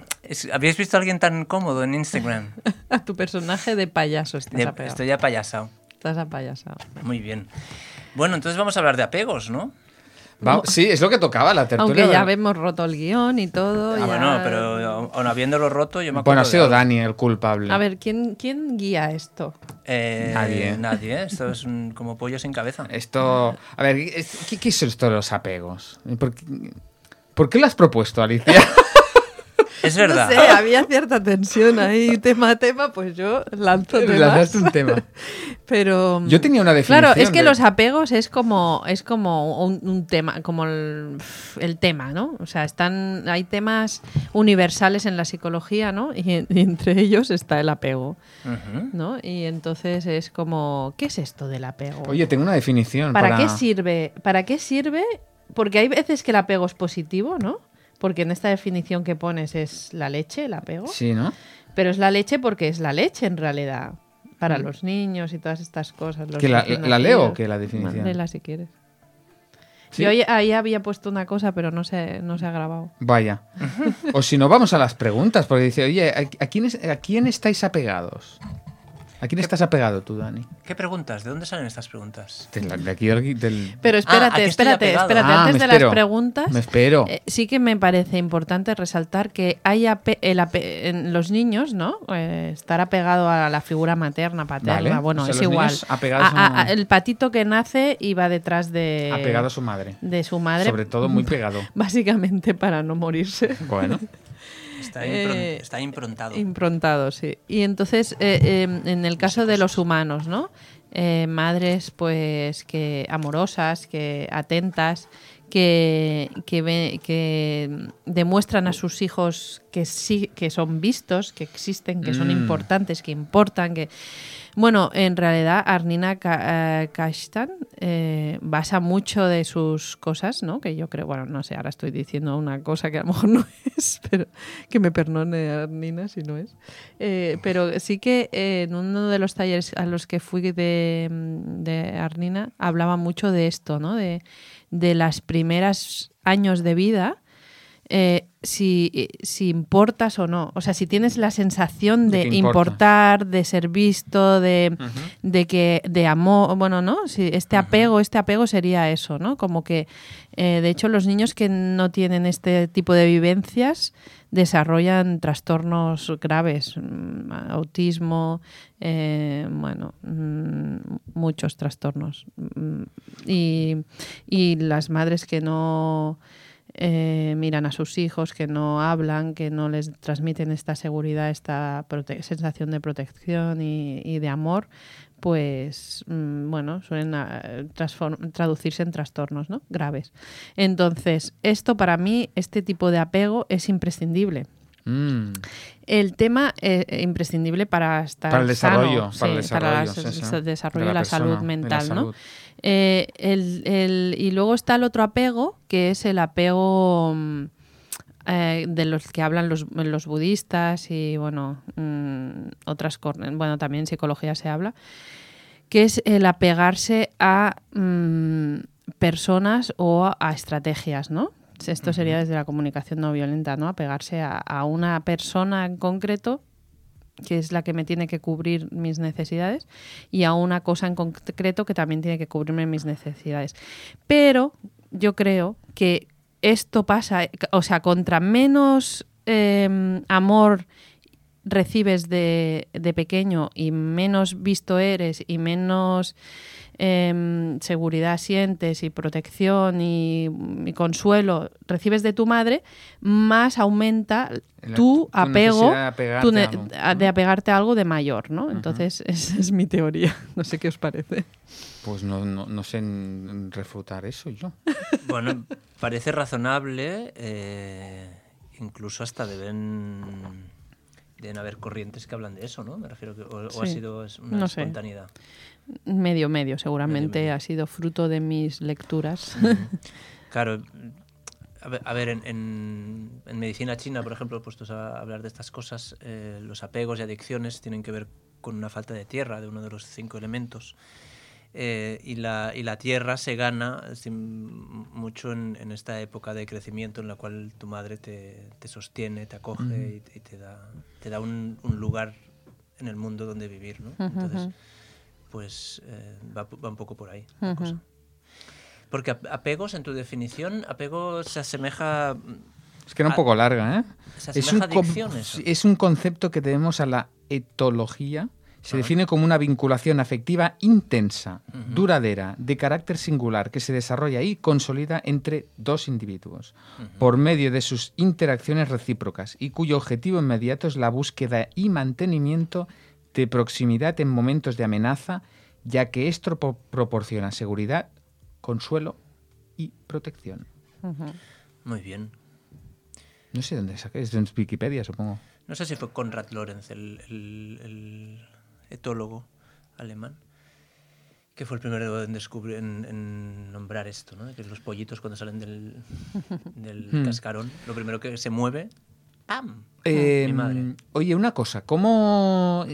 ¿Habéis visto a alguien tan cómodo en Instagram? a tu personaje de payaso. Estás De- apegado. estoy apayasado. Estás apayasado. Muy bien. Bueno, entonces vamos a hablar de apegos, ¿no? Va- sí, es lo que tocaba la tertulia. Aunque ya hemos roto el guion y todo. Ah, ya- bueno, pero aun habiéndolo roto, yo me acuerdo. Bueno, ha de sido algo. Dani el culpable. A ver, ¿quién, ¿quién guía esto? Eh, Nadie. Nadie, ¿eh? Esto es un- como pollo sin cabeza. Esto. A ver, ¿qué, qué es esto de los apegos? ¿Por qué, por qué lo has propuesto, Alicia? Es verdad. No sé, había cierta tensión ahí, tema a tema, pues yo lanzo temas. Lanzaste un tema. Pero Yo tenía una definición. Claro, es que de- los apegos es como es como un, un tema, como el, el tema, ¿no? O sea, están hay temas universales en la psicología, ¿no? Y, en- y entre ellos está el apego. ¿no? Y entonces es como ¿qué es esto del apego? Oye, tengo una definición. ¿Para, Para, qué sirve? ¿Para qué sirve? Porque hay veces que el apego es positivo, ¿no? Porque en esta definición que pones es la leche, el apego. Sí, ¿no? Pero es la leche porque es la leche en realidad. Para los niños y todas estas cosas. los ¿Que la- la leo qué, la definición? Léela si quieres. ¿Sí? Yo ahí, ahí había puesto una cosa, pero no se, no se ha grabado. Vaya. O si no, vamos a las preguntas. Porque dice, oye, ¿a, a quién, es- a quién estáis apegados? ¿A quién estás apegado tú, Dani? ¿Qué preguntas? ¿De dónde salen estas preguntas? De, la- de aquí del. Pero ¿a espérate, espérate, espérate. Ah, Antes me de espero. las preguntas, Me espero. eh, sí que me parece importante resaltar que hay ape- el ape- en los niños, ¿no? Eh, estar apegado a la figura materna, paterna, Vale. bueno, O sea, es los igual. niños apegados A- a- a- el patito que nace y va detrás de, apegado a su madre. de su madre. Sobre todo muy pegado. Básicamente para no morirse. Bueno. Está, impron- Eh, está improntado. Improntado, sí. Y entonces, eh, eh, en el caso de los humanos, ¿no? Eh, madres, pues, que amorosas, que atentas, que, que, ve- que demuestran a sus hijos que sí, que son vistos, que existen, que son Mm. importantes, que importan, que... Bueno, en realidad Arnina eh, Kashtan eh, basa mucho de sus cosas, ¿no? Que yo creo, bueno, no sé, ahora estoy diciendo una cosa que a lo mejor no es, pero que me perdone Arnina si no es. Eh, pero sí que en uno de los talleres a los que fui de, de Arnina hablaba mucho de esto, ¿no? De, de las primeras años de vida. Eh, si, si importas o no. O sea, si tienes la sensación De importar, de ser visto, de, de que de amor, bueno, ¿no? Si este apego, este apego sería eso, ¿no? Como que, eh, de hecho, los niños que no tienen este tipo de vivencias desarrollan trastornos graves, mm, autismo, eh, bueno, mm, muchos trastornos. Mm, Y, y las madres que no eh, miran a sus hijos, que no hablan, que no les transmiten esta seguridad, esta prote- sensación de protección y, y de amor, pues mm, bueno, suelen ah, traducirse en trastornos ¿no? graves. Entonces, esto para mí, este tipo de apego es imprescindible. Mm. El tema eh, eh, imprescindible para estar Para el desarrollo, sano, para el sí, para desarrollo, la- sí, sí, el de desarrollo la de la, salud la mental, ¿no? Eh, el- el- y luego está el otro apego, que es el apego mm, eh, de los que hablan los, los budistas y bueno, mm, otras bueno, también en psicología se habla, que es el apegarse a mm, personas o a, a estrategias, ¿no? Esto sería desde la comunicación no violenta, ¿no? Apegarse a, a una persona en concreto que es la que me tiene que cubrir mis necesidades, y a una cosa en concreto que también tiene que cubrirme mis necesidades. Pero yo creo que esto pasa, o sea, contra menos eh, amor recibes de, de pequeño y menos visto eres y menos em, seguridad sientes y protección y, y consuelo recibes de tu madre, más aumenta La- tu tu apego de apegarte tu a ne- algo. a- de apegarte a algo de mayor, ¿no? Entonces, esa es mi teoría. No sé qué os parece. Pues no, no, no sé refutar eso yo. Bueno, parece razonable, eh, incluso hasta deben, deben haber corrientes que hablan de eso, ¿no? Me refiero que, o, o ha sido una No sé. espontaneidad. Medio, medio, seguramente Medio, medio. ha sido fruto de mis lecturas. Claro, a ver, a ver, en, en- en medicina china, por ejemplo, puestos a hablar de estas cosas, eh, los apegos y adicciones tienen que ver con una falta de tierra, de uno de los cinco elementos. Eh, y, la, y la tierra se gana sin- mucho en, en esta época de crecimiento en la cual tu madre te, te sostiene, te acoge y, y te da, te da un, un lugar en el mundo donde vivir. ¿no? Entonces, pues eh, va, va un poco por ahí la cosa. Porque ap- apegos, en tu definición, apego se asemeja... Es que era un poco larga, ¿eh? se Es un, es un concepto que debemos a la etología. Se define como una vinculación afectiva intensa, duradera, de carácter singular, que se desarrolla y consolida entre dos individuos, por medio de sus interacciones recíprocas, y cuyo objetivo inmediato es la búsqueda y mantenimiento de proximidad en momentos de amenaza, ya que esto pro- proporciona seguridad, consuelo y protección. Muy bien. No sé dónde saqué, es en Wikipedia, supongo. No sé si fue Konrad Lorenz, el, el- el etólogo alemán, que fue el primero en descubrir, en, en nombrar esto, ¿no? Que los pollitos cuando salen del, del Hmm. cascarón, lo primero que se mueve, ¡pam! Eh, Mi madre. Oye, una cosa, ¿cómo,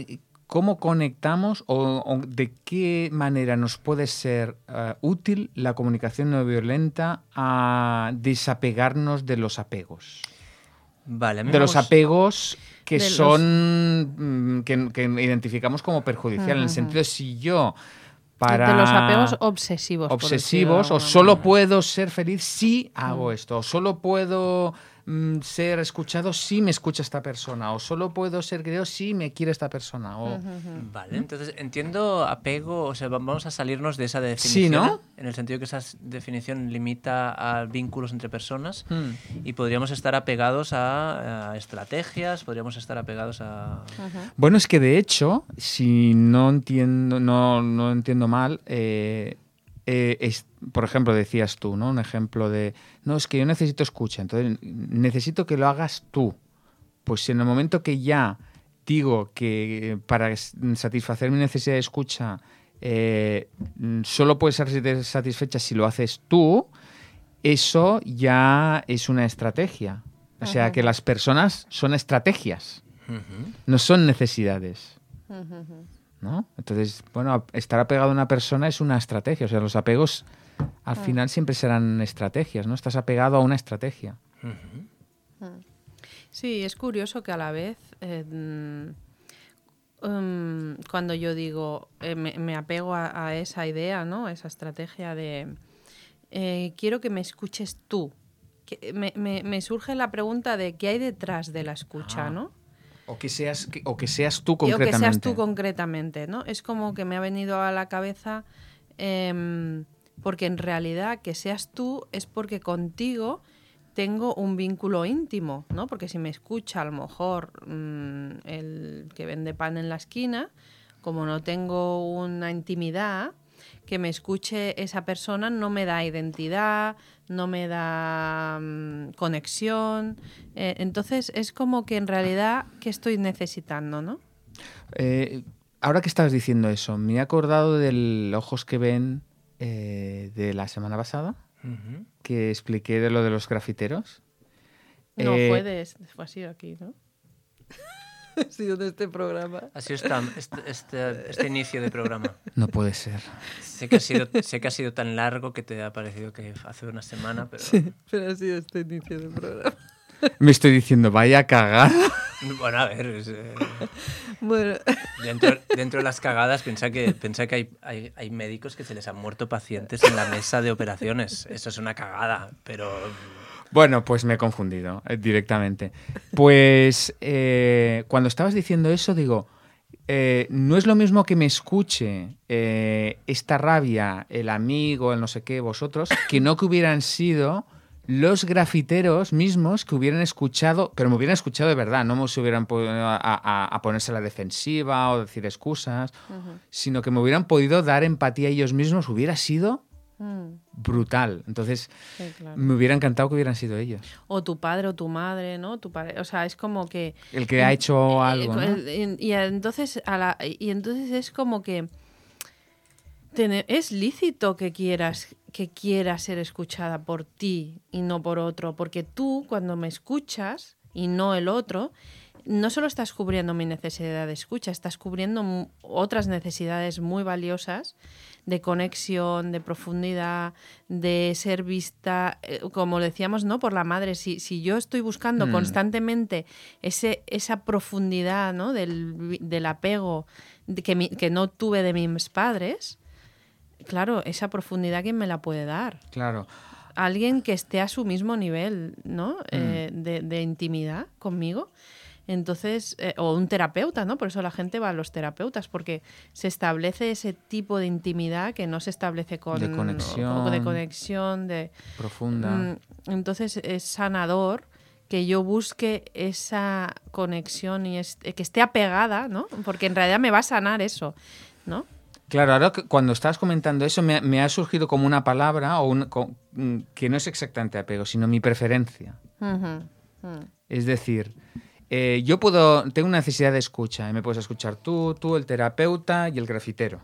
cómo conectamos o, o de qué manera nos puede ser eh, útil la comunicación no violenta a desapegarnos de los apegos? Vale, a mí De los apegos que De son mm, que, que identificamos como perjudicial, en el sentido de si yo para De los apegos obsesivos. obsesivos o solo manera. puedo ser feliz si hago esto o solo puedo mm, ser escuchado si me escucha esta persona o solo puedo ser querido si me quiere esta persona o. Vale, entonces entiendo apego, o sea, va- vamos a salirnos de esa definición. ¿no? En el sentido que esa definición limita a vínculos entre personas Hmm. y podríamos estar apegados a, a estrategias, podríamos estar apegados a... Bueno, es que de hecho, si no entiendo, no, no entiendo mal, eh, eh, es- por ejemplo, decías tú, ¿no? Un ejemplo de, no, es que yo necesito escucha, entonces necesito que lo hagas tú. Pues en el momento que ya digo que eh, para satisfacer mi necesidad de escucha eh, solo puede ser satis- satisfecha si lo haces tú, eso ya es una estrategia. O sea, Ajá. que las personas son estrategias no son necesidades. ¿no? Entonces, bueno, estar apegado a una persona es una estrategia. O sea, los apegos al final siempre serán estrategias, ¿no? Estás apegado a una estrategia. Ujú. Sí, es curioso que a la vez, eh, mm, um, cuando yo digo, eh, me, me apego a, a esa idea, ¿no? A esa estrategia de eh, quiero que me escuches tú. Que me, me- me surge la pregunta de qué hay detrás de la escucha, Ah, ¿no? O que seas, que- o que seas tú Y- O que concretamente. seas tú concretamente, ¿no? Es como que me ha venido a la cabeza em, porque en realidad que seas tú es porque contigo tengo un vínculo íntimo, ¿no? Porque si me escucha a lo mejor mm, el que vende pan en la esquina, como no tengo una intimidad, que me escuche esa persona no me da identidad, no me da mm, conexión. Eh, entonces es como que en realidad, ¿qué estoy necesitando, no? Eh, ahora que estabas diciendo eso, me he acordado del Ojos que ven eh, de la semana pasada, Ujú. que expliqué de lo de los grafiteros. No, Eh, fue, de, fue así aquí, ¿no? ha sido de este programa. Ha sido esta- este, este- este inicio de programa. No puede ser. Sé que, ha sido, sé que ha sido tan largo que te ha parecido que hace una semana, pero pero ha sido este inicio del programa. Me estoy diciendo, vaya a cagar. bueno, a ver, es, eh, Bueno, dentro, dentro de las cagadas, piensa que, piensa que hay, hay, hay médicos que se les han muerto pacientes en la mesa de operaciones. Eso es una cagada, pero Bueno, pues me he confundido eh, directamente. Pues eh, cuando estabas diciendo eso, digo, eh, no es lo mismo que me escuche eh, esta rabia, el amigo, el no sé qué, vosotros, que no que hubieran sido los grafiteros mismos que hubieran escuchado, pero me hubieran escuchado de verdad, no se hubieran podido a, a- a ponerse a la defensiva o decir excusas, sino que me hubieran podido dar empatía a ellos mismos, hubiera sido Mm, brutal. Entonces, sí, claro. me hubiera encantado que hubieran sido ellos. O tu padre o tu madre, ¿no? Tu padre, o sea, es como que El que ha hecho algo, ¿no? Eh, Y, y entonces a la- y entonces es como que es lícito que quieras que quieras ser escuchada por ti y no por otro, porque tú cuando me escuchas y no el otro, no solo estás cubriendo mi necesidad de escucha, estás cubriendo otras necesidades muy valiosas de conexión, de profundidad, de ser vista, eh, como decíamos, ¿no? Por la madre. Si, si yo estoy buscando Mm. constantemente ese, esa profundidad, ¿no? Del, del apego que, mi- que no tuve de mis padres, claro, esa profundidad, ¿quién me la puede dar? Claro. Alguien que esté a su mismo nivel, ¿no? Mm. Eh, de, de intimidad conmigo. Entonces, eh, o un terapeuta, ¿no? Por eso la gente va a los terapeutas, porque se establece ese tipo de intimidad que no se establece con... De conexión. o de conexión, de... Profunda. Mm, Entonces es sanador que yo busque esa conexión y est- que esté apegada, ¿no? Porque en realidad me va a sanar eso, ¿no? Claro, ahora cuando estás comentando eso me, me ha surgido como una palabra o un- mm, que no es exactamente apego, sino mi preferencia. Es decir, eh, yo puedo, tengo una necesidad de escucha y me puedes escuchar tú, tú, el terapeuta y el grafitero.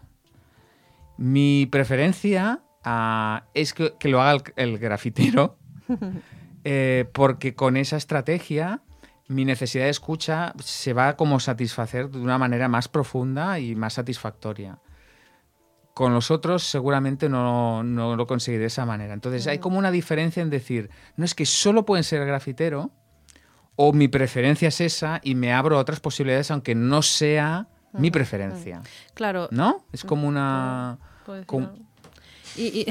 Mi preferencia ah, es que, que lo haga el, el grafitero eh, porque con esa estrategia mi necesidad de escucha se va a como satisfacer de una manera más profunda y más satisfactoria. Con los otros seguramente no, no lo conseguiré de esa manera. Entonces hay como una diferencia en decir, no es que solo pueden ser grafitero o mi preferencia es esa y me abro a otras posibilidades aunque no sea mi preferencia. Claro. ¿No? Es como una... como-. Y- y-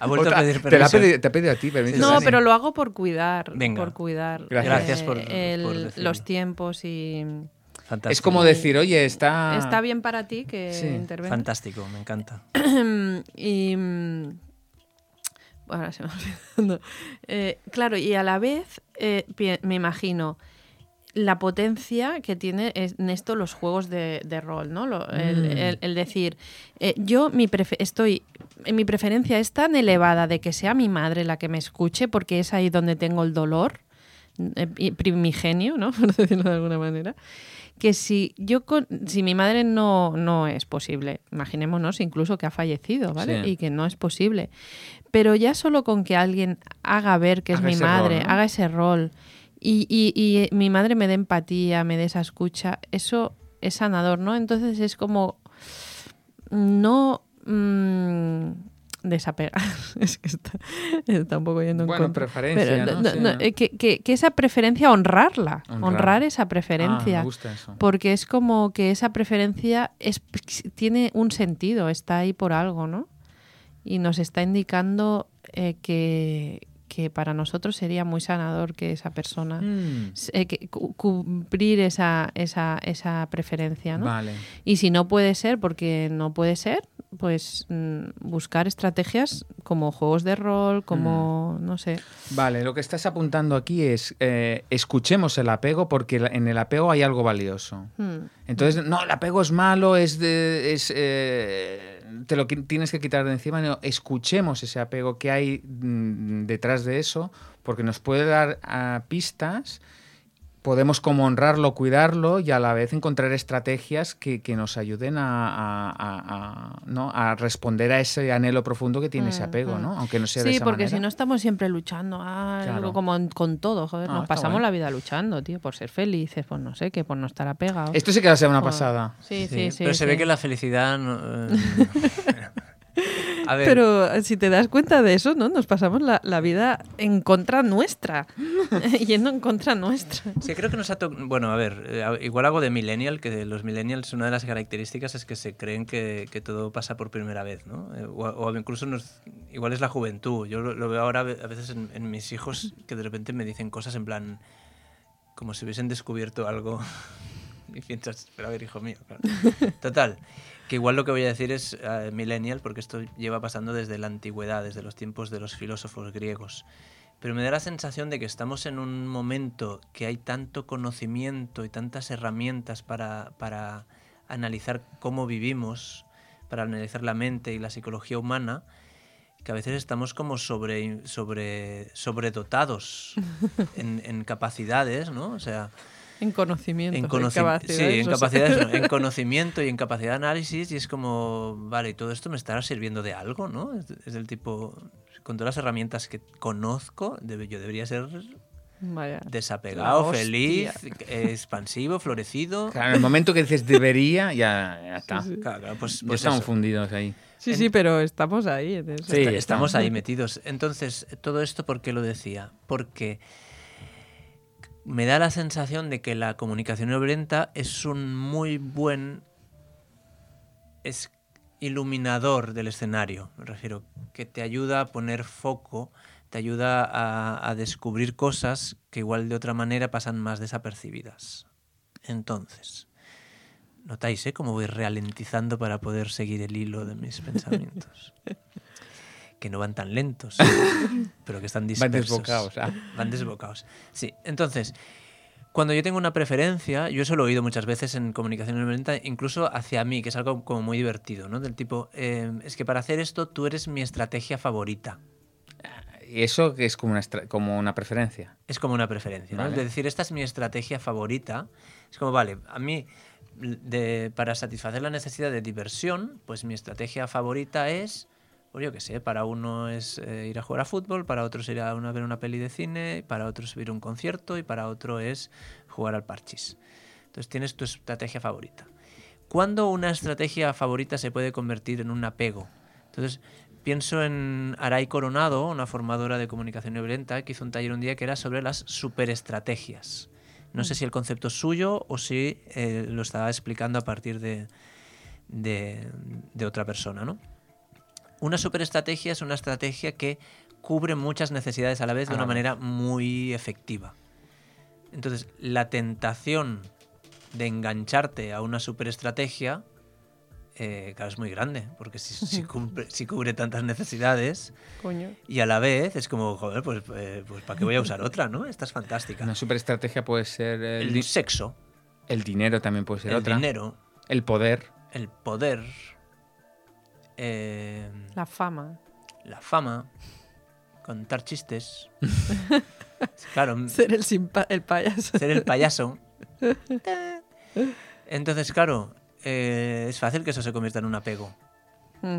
Ha vuelto Otra- a pedir te, la ha permiso. pedido, te ha pedido a ti permiso. no, pero lo hago por cuidar, Venga. por cuidar Gracias. Gracias por- el- por decirlo. los tiempos y Fantástico. Es como decir, oye, está... está bien para ti que Sí. intervengas. Fantástico, me encanta. y mm, ahora se me ha olvidado. Eh, claro, y a la vez eh, me imagino la potencia que tiene en esto los juegos de, de rol, ¿no? Lo- el, Mm. el- el decir, eh, yo mi estoy, mi preferencia es tan elevada de que sea mi madre la que me escuche, porque es ahí donde tengo el dolor eh, primigenio, ¿no? Por decirlo de alguna manera. Que si yo con, si mi madre no, no es posible, imaginémonos incluso que ha fallecido, ¿vale? Sí. Y que no es posible. Pero ya solo con que alguien haga ver que es mi madre, rol, ¿no? haga ese rol, y, y- y mi madre me dé empatía, me dé esa escucha, eso es sanador, ¿no? Entonces es como no mm, desapegar. es que está, está un poco yendo en Bueno, contra. preferencia, Pero ¿no? Sí, ¿no? eh, que, que- que esa preferencia honrarla, Honrar. honrar, esa Ah, preferencia. me gusta eso. Porque es como que esa preferencia es, tiene un sentido, está ahí por algo, ¿no? Y nos está indicando eh, que, que para nosotros sería muy sanador que esa persona Mm, eh, que cu- cubrir esa, esa, esa preferencia, ¿no? Vale. Y si no puede ser, porque no puede ser, pues mm, buscar estrategias como juegos de rol, como, Mm. no sé. Vale, lo que estás apuntando aquí es eh, escuchemos el apego porque en el apego hay algo valioso. Mm, Entonces, no, el apego es malo, es de, es, eh, te lo tienes que quitar de encima. No, escuchemos ese apego que hay mm, detrás de eso, porque nos puede dar ah, pistas. Podemos como honrarlo, cuidarlo y a la vez encontrar estrategias que, que nos ayuden a, a- a- a, ¿no? a responder a ese anhelo profundo que tiene ese apego. ¿no? Aunque no sea de Sí, esa porque manera. si no estamos siempre luchando, ah, Claro. como con todo, joder, Ah, nos pasamos la vida luchando, tío, por ser felices, por no sé qué, por no estar apegados. Esto sí que la semana Joder. pasada. Sí, sí, sí. Pero se sí. ve que la felicidad. no, eh, A ver, Pero eh, si te das cuenta de eso, ¿no? Nos pasamos la, la vida en contra nuestra. Yendo en contra nuestra. Sí, creo que nos ha tocado. Bueno, a ver, eh, igual hago de millennial, que los millennials una de las características es que se creen que, que todo pasa por primera vez, ¿no? Eh, O, o incluso nos, igual es la juventud. Yo lo, lo veo ahora a veces en, en mis hijos que de repente me dicen cosas en plan. como si hubiesen descubierto algo. y piensas, pero a ver, hijo mío. claro. Total, que igual lo que voy a decir es eh, millennial, porque esto lleva pasando desde la antigüedad, desde los tiempos de los filósofos griegos. Pero me da la sensación de que estamos en un momento que hay tanto conocimiento y tantas herramientas para, para analizar cómo vivimos, para analizar la mente y la psicología humana, que a veces estamos como sobre, sobre, sobredotados en, en capacidades, ¿no? O sea, En conocimiento. en, conoci- sí, en capacidades, en conocimiento y en capacidad de análisis y es como, vale, ¿y todo esto me estará sirviendo de algo, ¿no? Es, es del tipo, con todas las herramientas que conozco, debe- yo debería ser Vaya. desapegado, feliz, expansivo, florecido. Claro, en el momento que dices debería, ya, ya está. Sí, sí. Claro, claro, pues, pues estamos fundidos ahí. Sí, sí, pero estamos ahí. en eso. Sí, Esta- estamos estamos. ahí metidos. Entonces, todo esto, ¿por qué lo decía? Porque me da la sensación de que la comunicación violenta es un muy buen es iluminador del escenario. Me refiero, que te ayuda a poner foco, te ayuda a, a descubrir cosas que igual de otra manera pasan más desapercibidas. Entonces, notáis, eh, cómo voy ralentizando para poder seguir el hilo de mis pensamientos. Que no van tan lentos, pero que están Van dispersos. desbocados. ah. Van desbocados. Sí, entonces, cuando yo tengo una preferencia, yo eso lo he oído muchas veces en comunicación no violenta, incluso hacia mí, que es algo como muy divertido, ¿no? Del tipo, eh, es que para hacer esto tú eres mi estrategia favorita. Y eso que es como una, como una preferencia. Es como una preferencia, ¿no? Vale. De decir, esta es mi estrategia favorita. Es como, vale, a mí, de, para satisfacer la necesidad de diversión, pues mi estrategia favorita es, pues yo qué sé, para uno es eh, ir a jugar a fútbol, para otros ir a una- ver una peli de cine, para otros ir a un concierto y para otro es jugar al parchís. Entonces tienes tu estrategia favorita. ¿Cuándo una estrategia favorita se puede convertir en un apego? Entonces, pienso en Aray Coronado, una formadora de comunicación no violenta, que hizo un taller un día que era sobre las superestrategias. No sé si el concepto es suyo o si eh, lo estaba explicando a partir de, de, de otra persona, ¿no? Una superestrategia es una estrategia que cubre muchas necesidades a la vez de una manera muy efectiva. Entonces, la tentación de engancharte a una superestrategia, eh, claro, es muy grande, porque si, si cumple- si cubre tantas necesidades Coño. y a la vez es como, joder, pues, eh, pues ¿para qué voy a usar otra, no? Esta es fantástica. Una superestrategia puede ser el, El sexo, el dinero también puede ser el otra. dinero, El poder. el poder, eh, La fama. la fama, contar chistes. claro, Ser el, simpa- el payaso. ser el payaso. Entonces, claro, eh, es fácil que eso se convierta en un apego.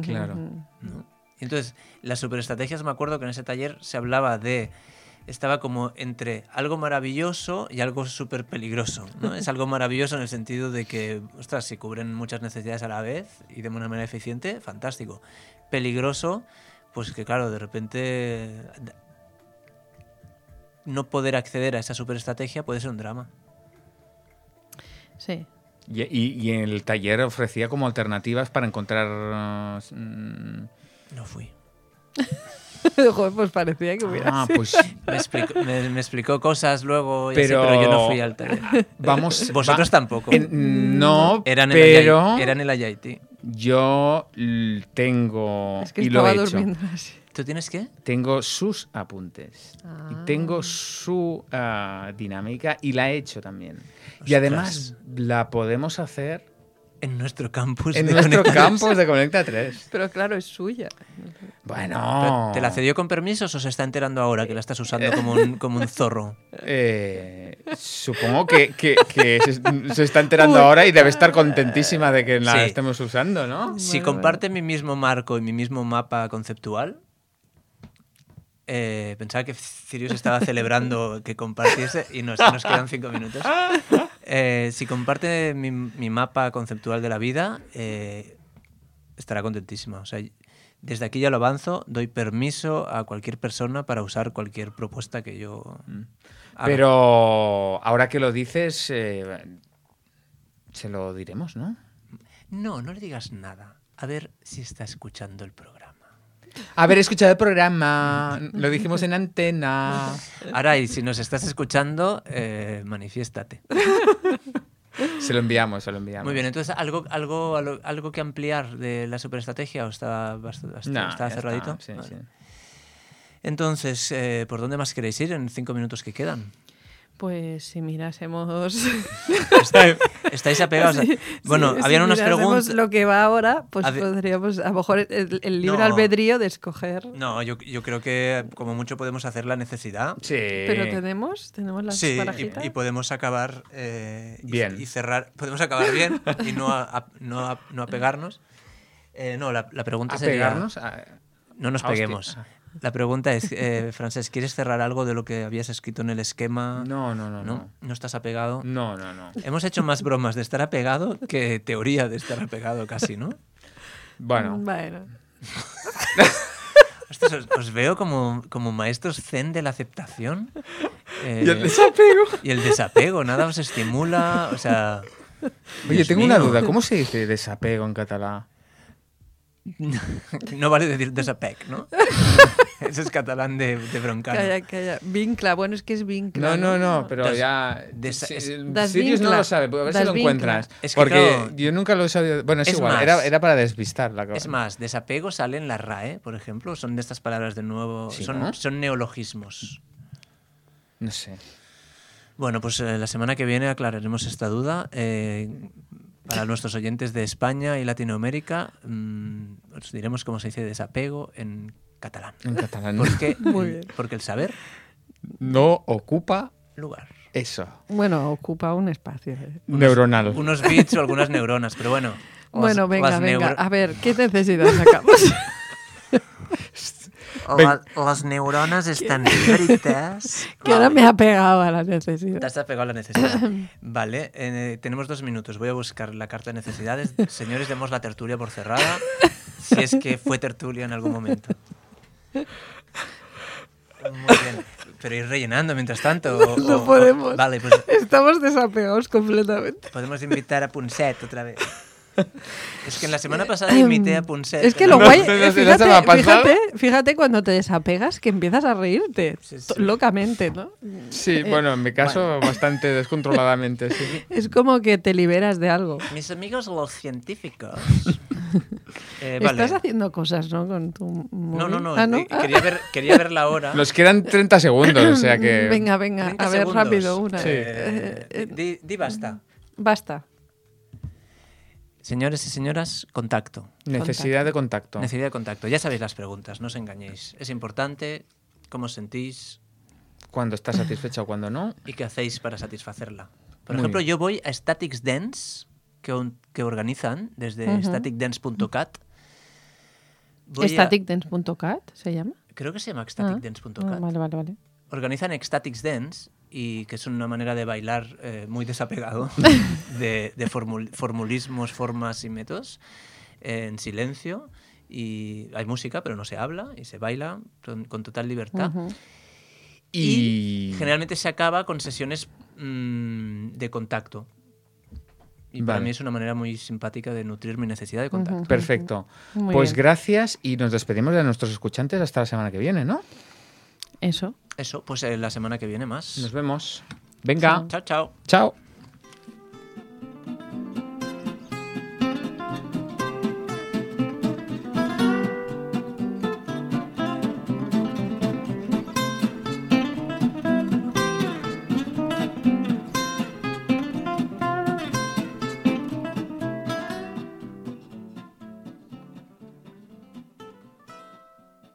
Claro. ¿no? Entonces, las superestrategias, me acuerdo que en ese taller se hablaba de. Estaba como entre algo maravilloso y algo súper peligroso. ¿no? Es algo maravilloso en el sentido de que, ostras, si cubren muchas necesidades a la vez y de una manera eficiente, fantástico. Peligroso, pues que claro, de repente no poder acceder a esa superestrategia puede ser un drama. Sí. Y, y- el taller ofrecía como alternativas para encontrar... uh, No fui. Joder, pues parecía que hubiera ah, sido. pues Me explicó, me- me explicó cosas luego, y así, Pero- pero yo no fui al taller. vamos... Vosotros va- tampoco. en- no, Eran, pero en el, eran en el IIT. yo tengo... Es que y lo he hecho. así. ¿Tú tienes qué? Tengo sus apuntes. Ah. Y tengo su ah, dinámica y la he hecho también. Y Ostras. además la podemos hacer En nuestro campus. en de nuestro Conecta- campus de Conecta 3. Pero claro, es suya. Bueno. ¿Te la cedió con permisos o se está enterando ahora que la estás usando como un, como un zorro? Eh, supongo que, que- que se, se está enterando ahora y debe estar contentísima de que la Sí. estemos usando, ¿no? Si comparte mi mismo marco y mi mismo mapa conceptual, eh, pensaba que Sirius estaba celebrando que compartiese y nos, nos quedan cinco minutos. Eh, si comparte mi, mi mapa conceptual de la vida, eh, estará contentísima. O sea, Desde aquí ya lo avanzo, doy permiso a cualquier persona para usar cualquier propuesta que yo haga. Pero ahora que lo dices, eh, se lo diremos, ¿no? No, no le digas nada. A ver si está escuchando el programa. Haber escuchado el programa, lo dijimos en antena. Ahora, y si nos estás escuchando, eh, manifiéstate. Se lo enviamos, se lo enviamos. Muy bien, entonces, ¿algo, algo, algo, algo que ampliar de la superestrategia o está, No, cerradito? sí, Vale. sí. Entonces, eh, ¿por dónde más queréis ir en cinco minutos que quedan? Pues si mirásemos. ¿Estáis apegados? a- Bueno, habían si unas mirásemos preguntas. lo que va ahora, pues podríamos, a lo mejor, el, el libre No. albedrío de escoger. No, yo, yo creo que como mucho podemos hacer la necesidad. Sí. Pero tenemos, tenemos las Sí, barajitas. y, y podemos acabar eh, y- Bien. y, cerrar. Podemos acabar bien y no, a, a- no, a- no apegarnos. Eh, no, la, la pregunta ¿A sería. pegarnos? A- No nos Ah, hostia. La pregunta es, eh, Francés, ¿quieres cerrar algo de lo que habías escrito en el esquema? No, no, no, ¿No? no. ¿No estás apegado? No, no, no. Hemos hecho más bromas de estar apegado que teoría de estar apegado casi, ¿no? Bueno, Bueno. Ostras, os, os veo como, como maestros zen de la aceptación. Eh, y el desapego. y el desapego, nada os estimula, o sea... Oye, Dios tengo una mío. duda. ¿Cómo se dice desapego en catalán? No vale decir desapeg, ¿no? Ese es catalán de, de broncano. Calla, calla. Vincla, bueno, es que es vincla. No, no, no, pero Das- ya. desa- Sí, es- el Das Sirius no lo sabe, a ver si lo encuentras. Es que, porque claro, yo nunca lo he sabido. Bueno, es, es igual, más- era, era para despistar la cosa. Es más, desapego sale en la RAE, por ejemplo, son de estas palabras de nuevo, Sí, son, ¿no? son neologismos. No sé. Bueno, pues eh, la semana que viene aclararemos esta duda. Eh, para nuestros oyentes de España y Latinoamérica, mm, os diremos cómo se dice desapego en catalán. En catalán. Porque, Muy bien. porque el saber, No ocupa lugar. eso. Bueno, ocupa un espacio. eh. Neuronal. Unos bits o algunas neuronas, pero bueno. Bueno, venga, venga. A ver, ¿qué necesidad sacamos? la- las neuronas están fritas. que ahora me ha pegado a la necesidad. Te has pegado a la necesidad. Vale, eh, tenemos dos minutos. Voy a buscar la carta de necesidades. Señores, demos la tertulia por cerrada. Si es que fue tertulia en algún momento. Muy bien. Pero ir rellenando mientras tanto. o- No o- o- podemos. vale, pues Estamos desapegados completamente. podemos invitar a Punset otra vez. Es que en la semana pasada invité a Punset. Es que lo No, guay, no eh, fíjate, fíjate, fíjate cuando te desapegas que empiezas a reírte Sí, sí. to- locamente, ¿no? Sí, bueno, en mi caso, bastante descontroladamente, sí. Es como que te liberas de algo. Mis amigos los científicos. Eh, vale. Estás haciendo cosas, ¿no? Con tu móvil. No, no, no. Ah, eh, Quería, ver, quería ver la hora. Nos quedan 30 segundos, o sea que. Venga, venga, 30 a ver segundos. rápido una. Sí. Eh, eh, Di, di basta. basta. Señores y señoras, contacto. Necesidad de contacto. Necesidad de contacto. Ya sabéis las preguntas, no os engañéis. Es importante cómo os sentís Cuando estás satisfecha o cuando no. y qué hacéis para satisfacerla. Por Muy ejemplo, bien. yo voy a Statics Dance, que, un- que organizan desde Ujú. staticdance.cat. Voy a- Staticdance.cat se llama. Creo que se llama Ah, staticdance.cat. ah, vale, vale, vale. organizan Ecstatics Dance y que es una manera de bailar eh, muy desapegado de, de formul- formulismos, formas y métodos eh, en silencio y hay música pero no se habla y se baila con, con total libertad Ujú. y... Y. generalmente se acaba con sesiones mm, de contacto y para Vale. mí es una manera muy simpática de nutrir mi necesidad de contacto. Ujú. Perfecto. Muy Pues bien. gracias y nos despedimos de nuestros escuchantes hasta la semana que viene, ¿no? Eso. Eso, pues eh, la semana que viene más. Nos vemos. Venga. Chao, chao. Chao.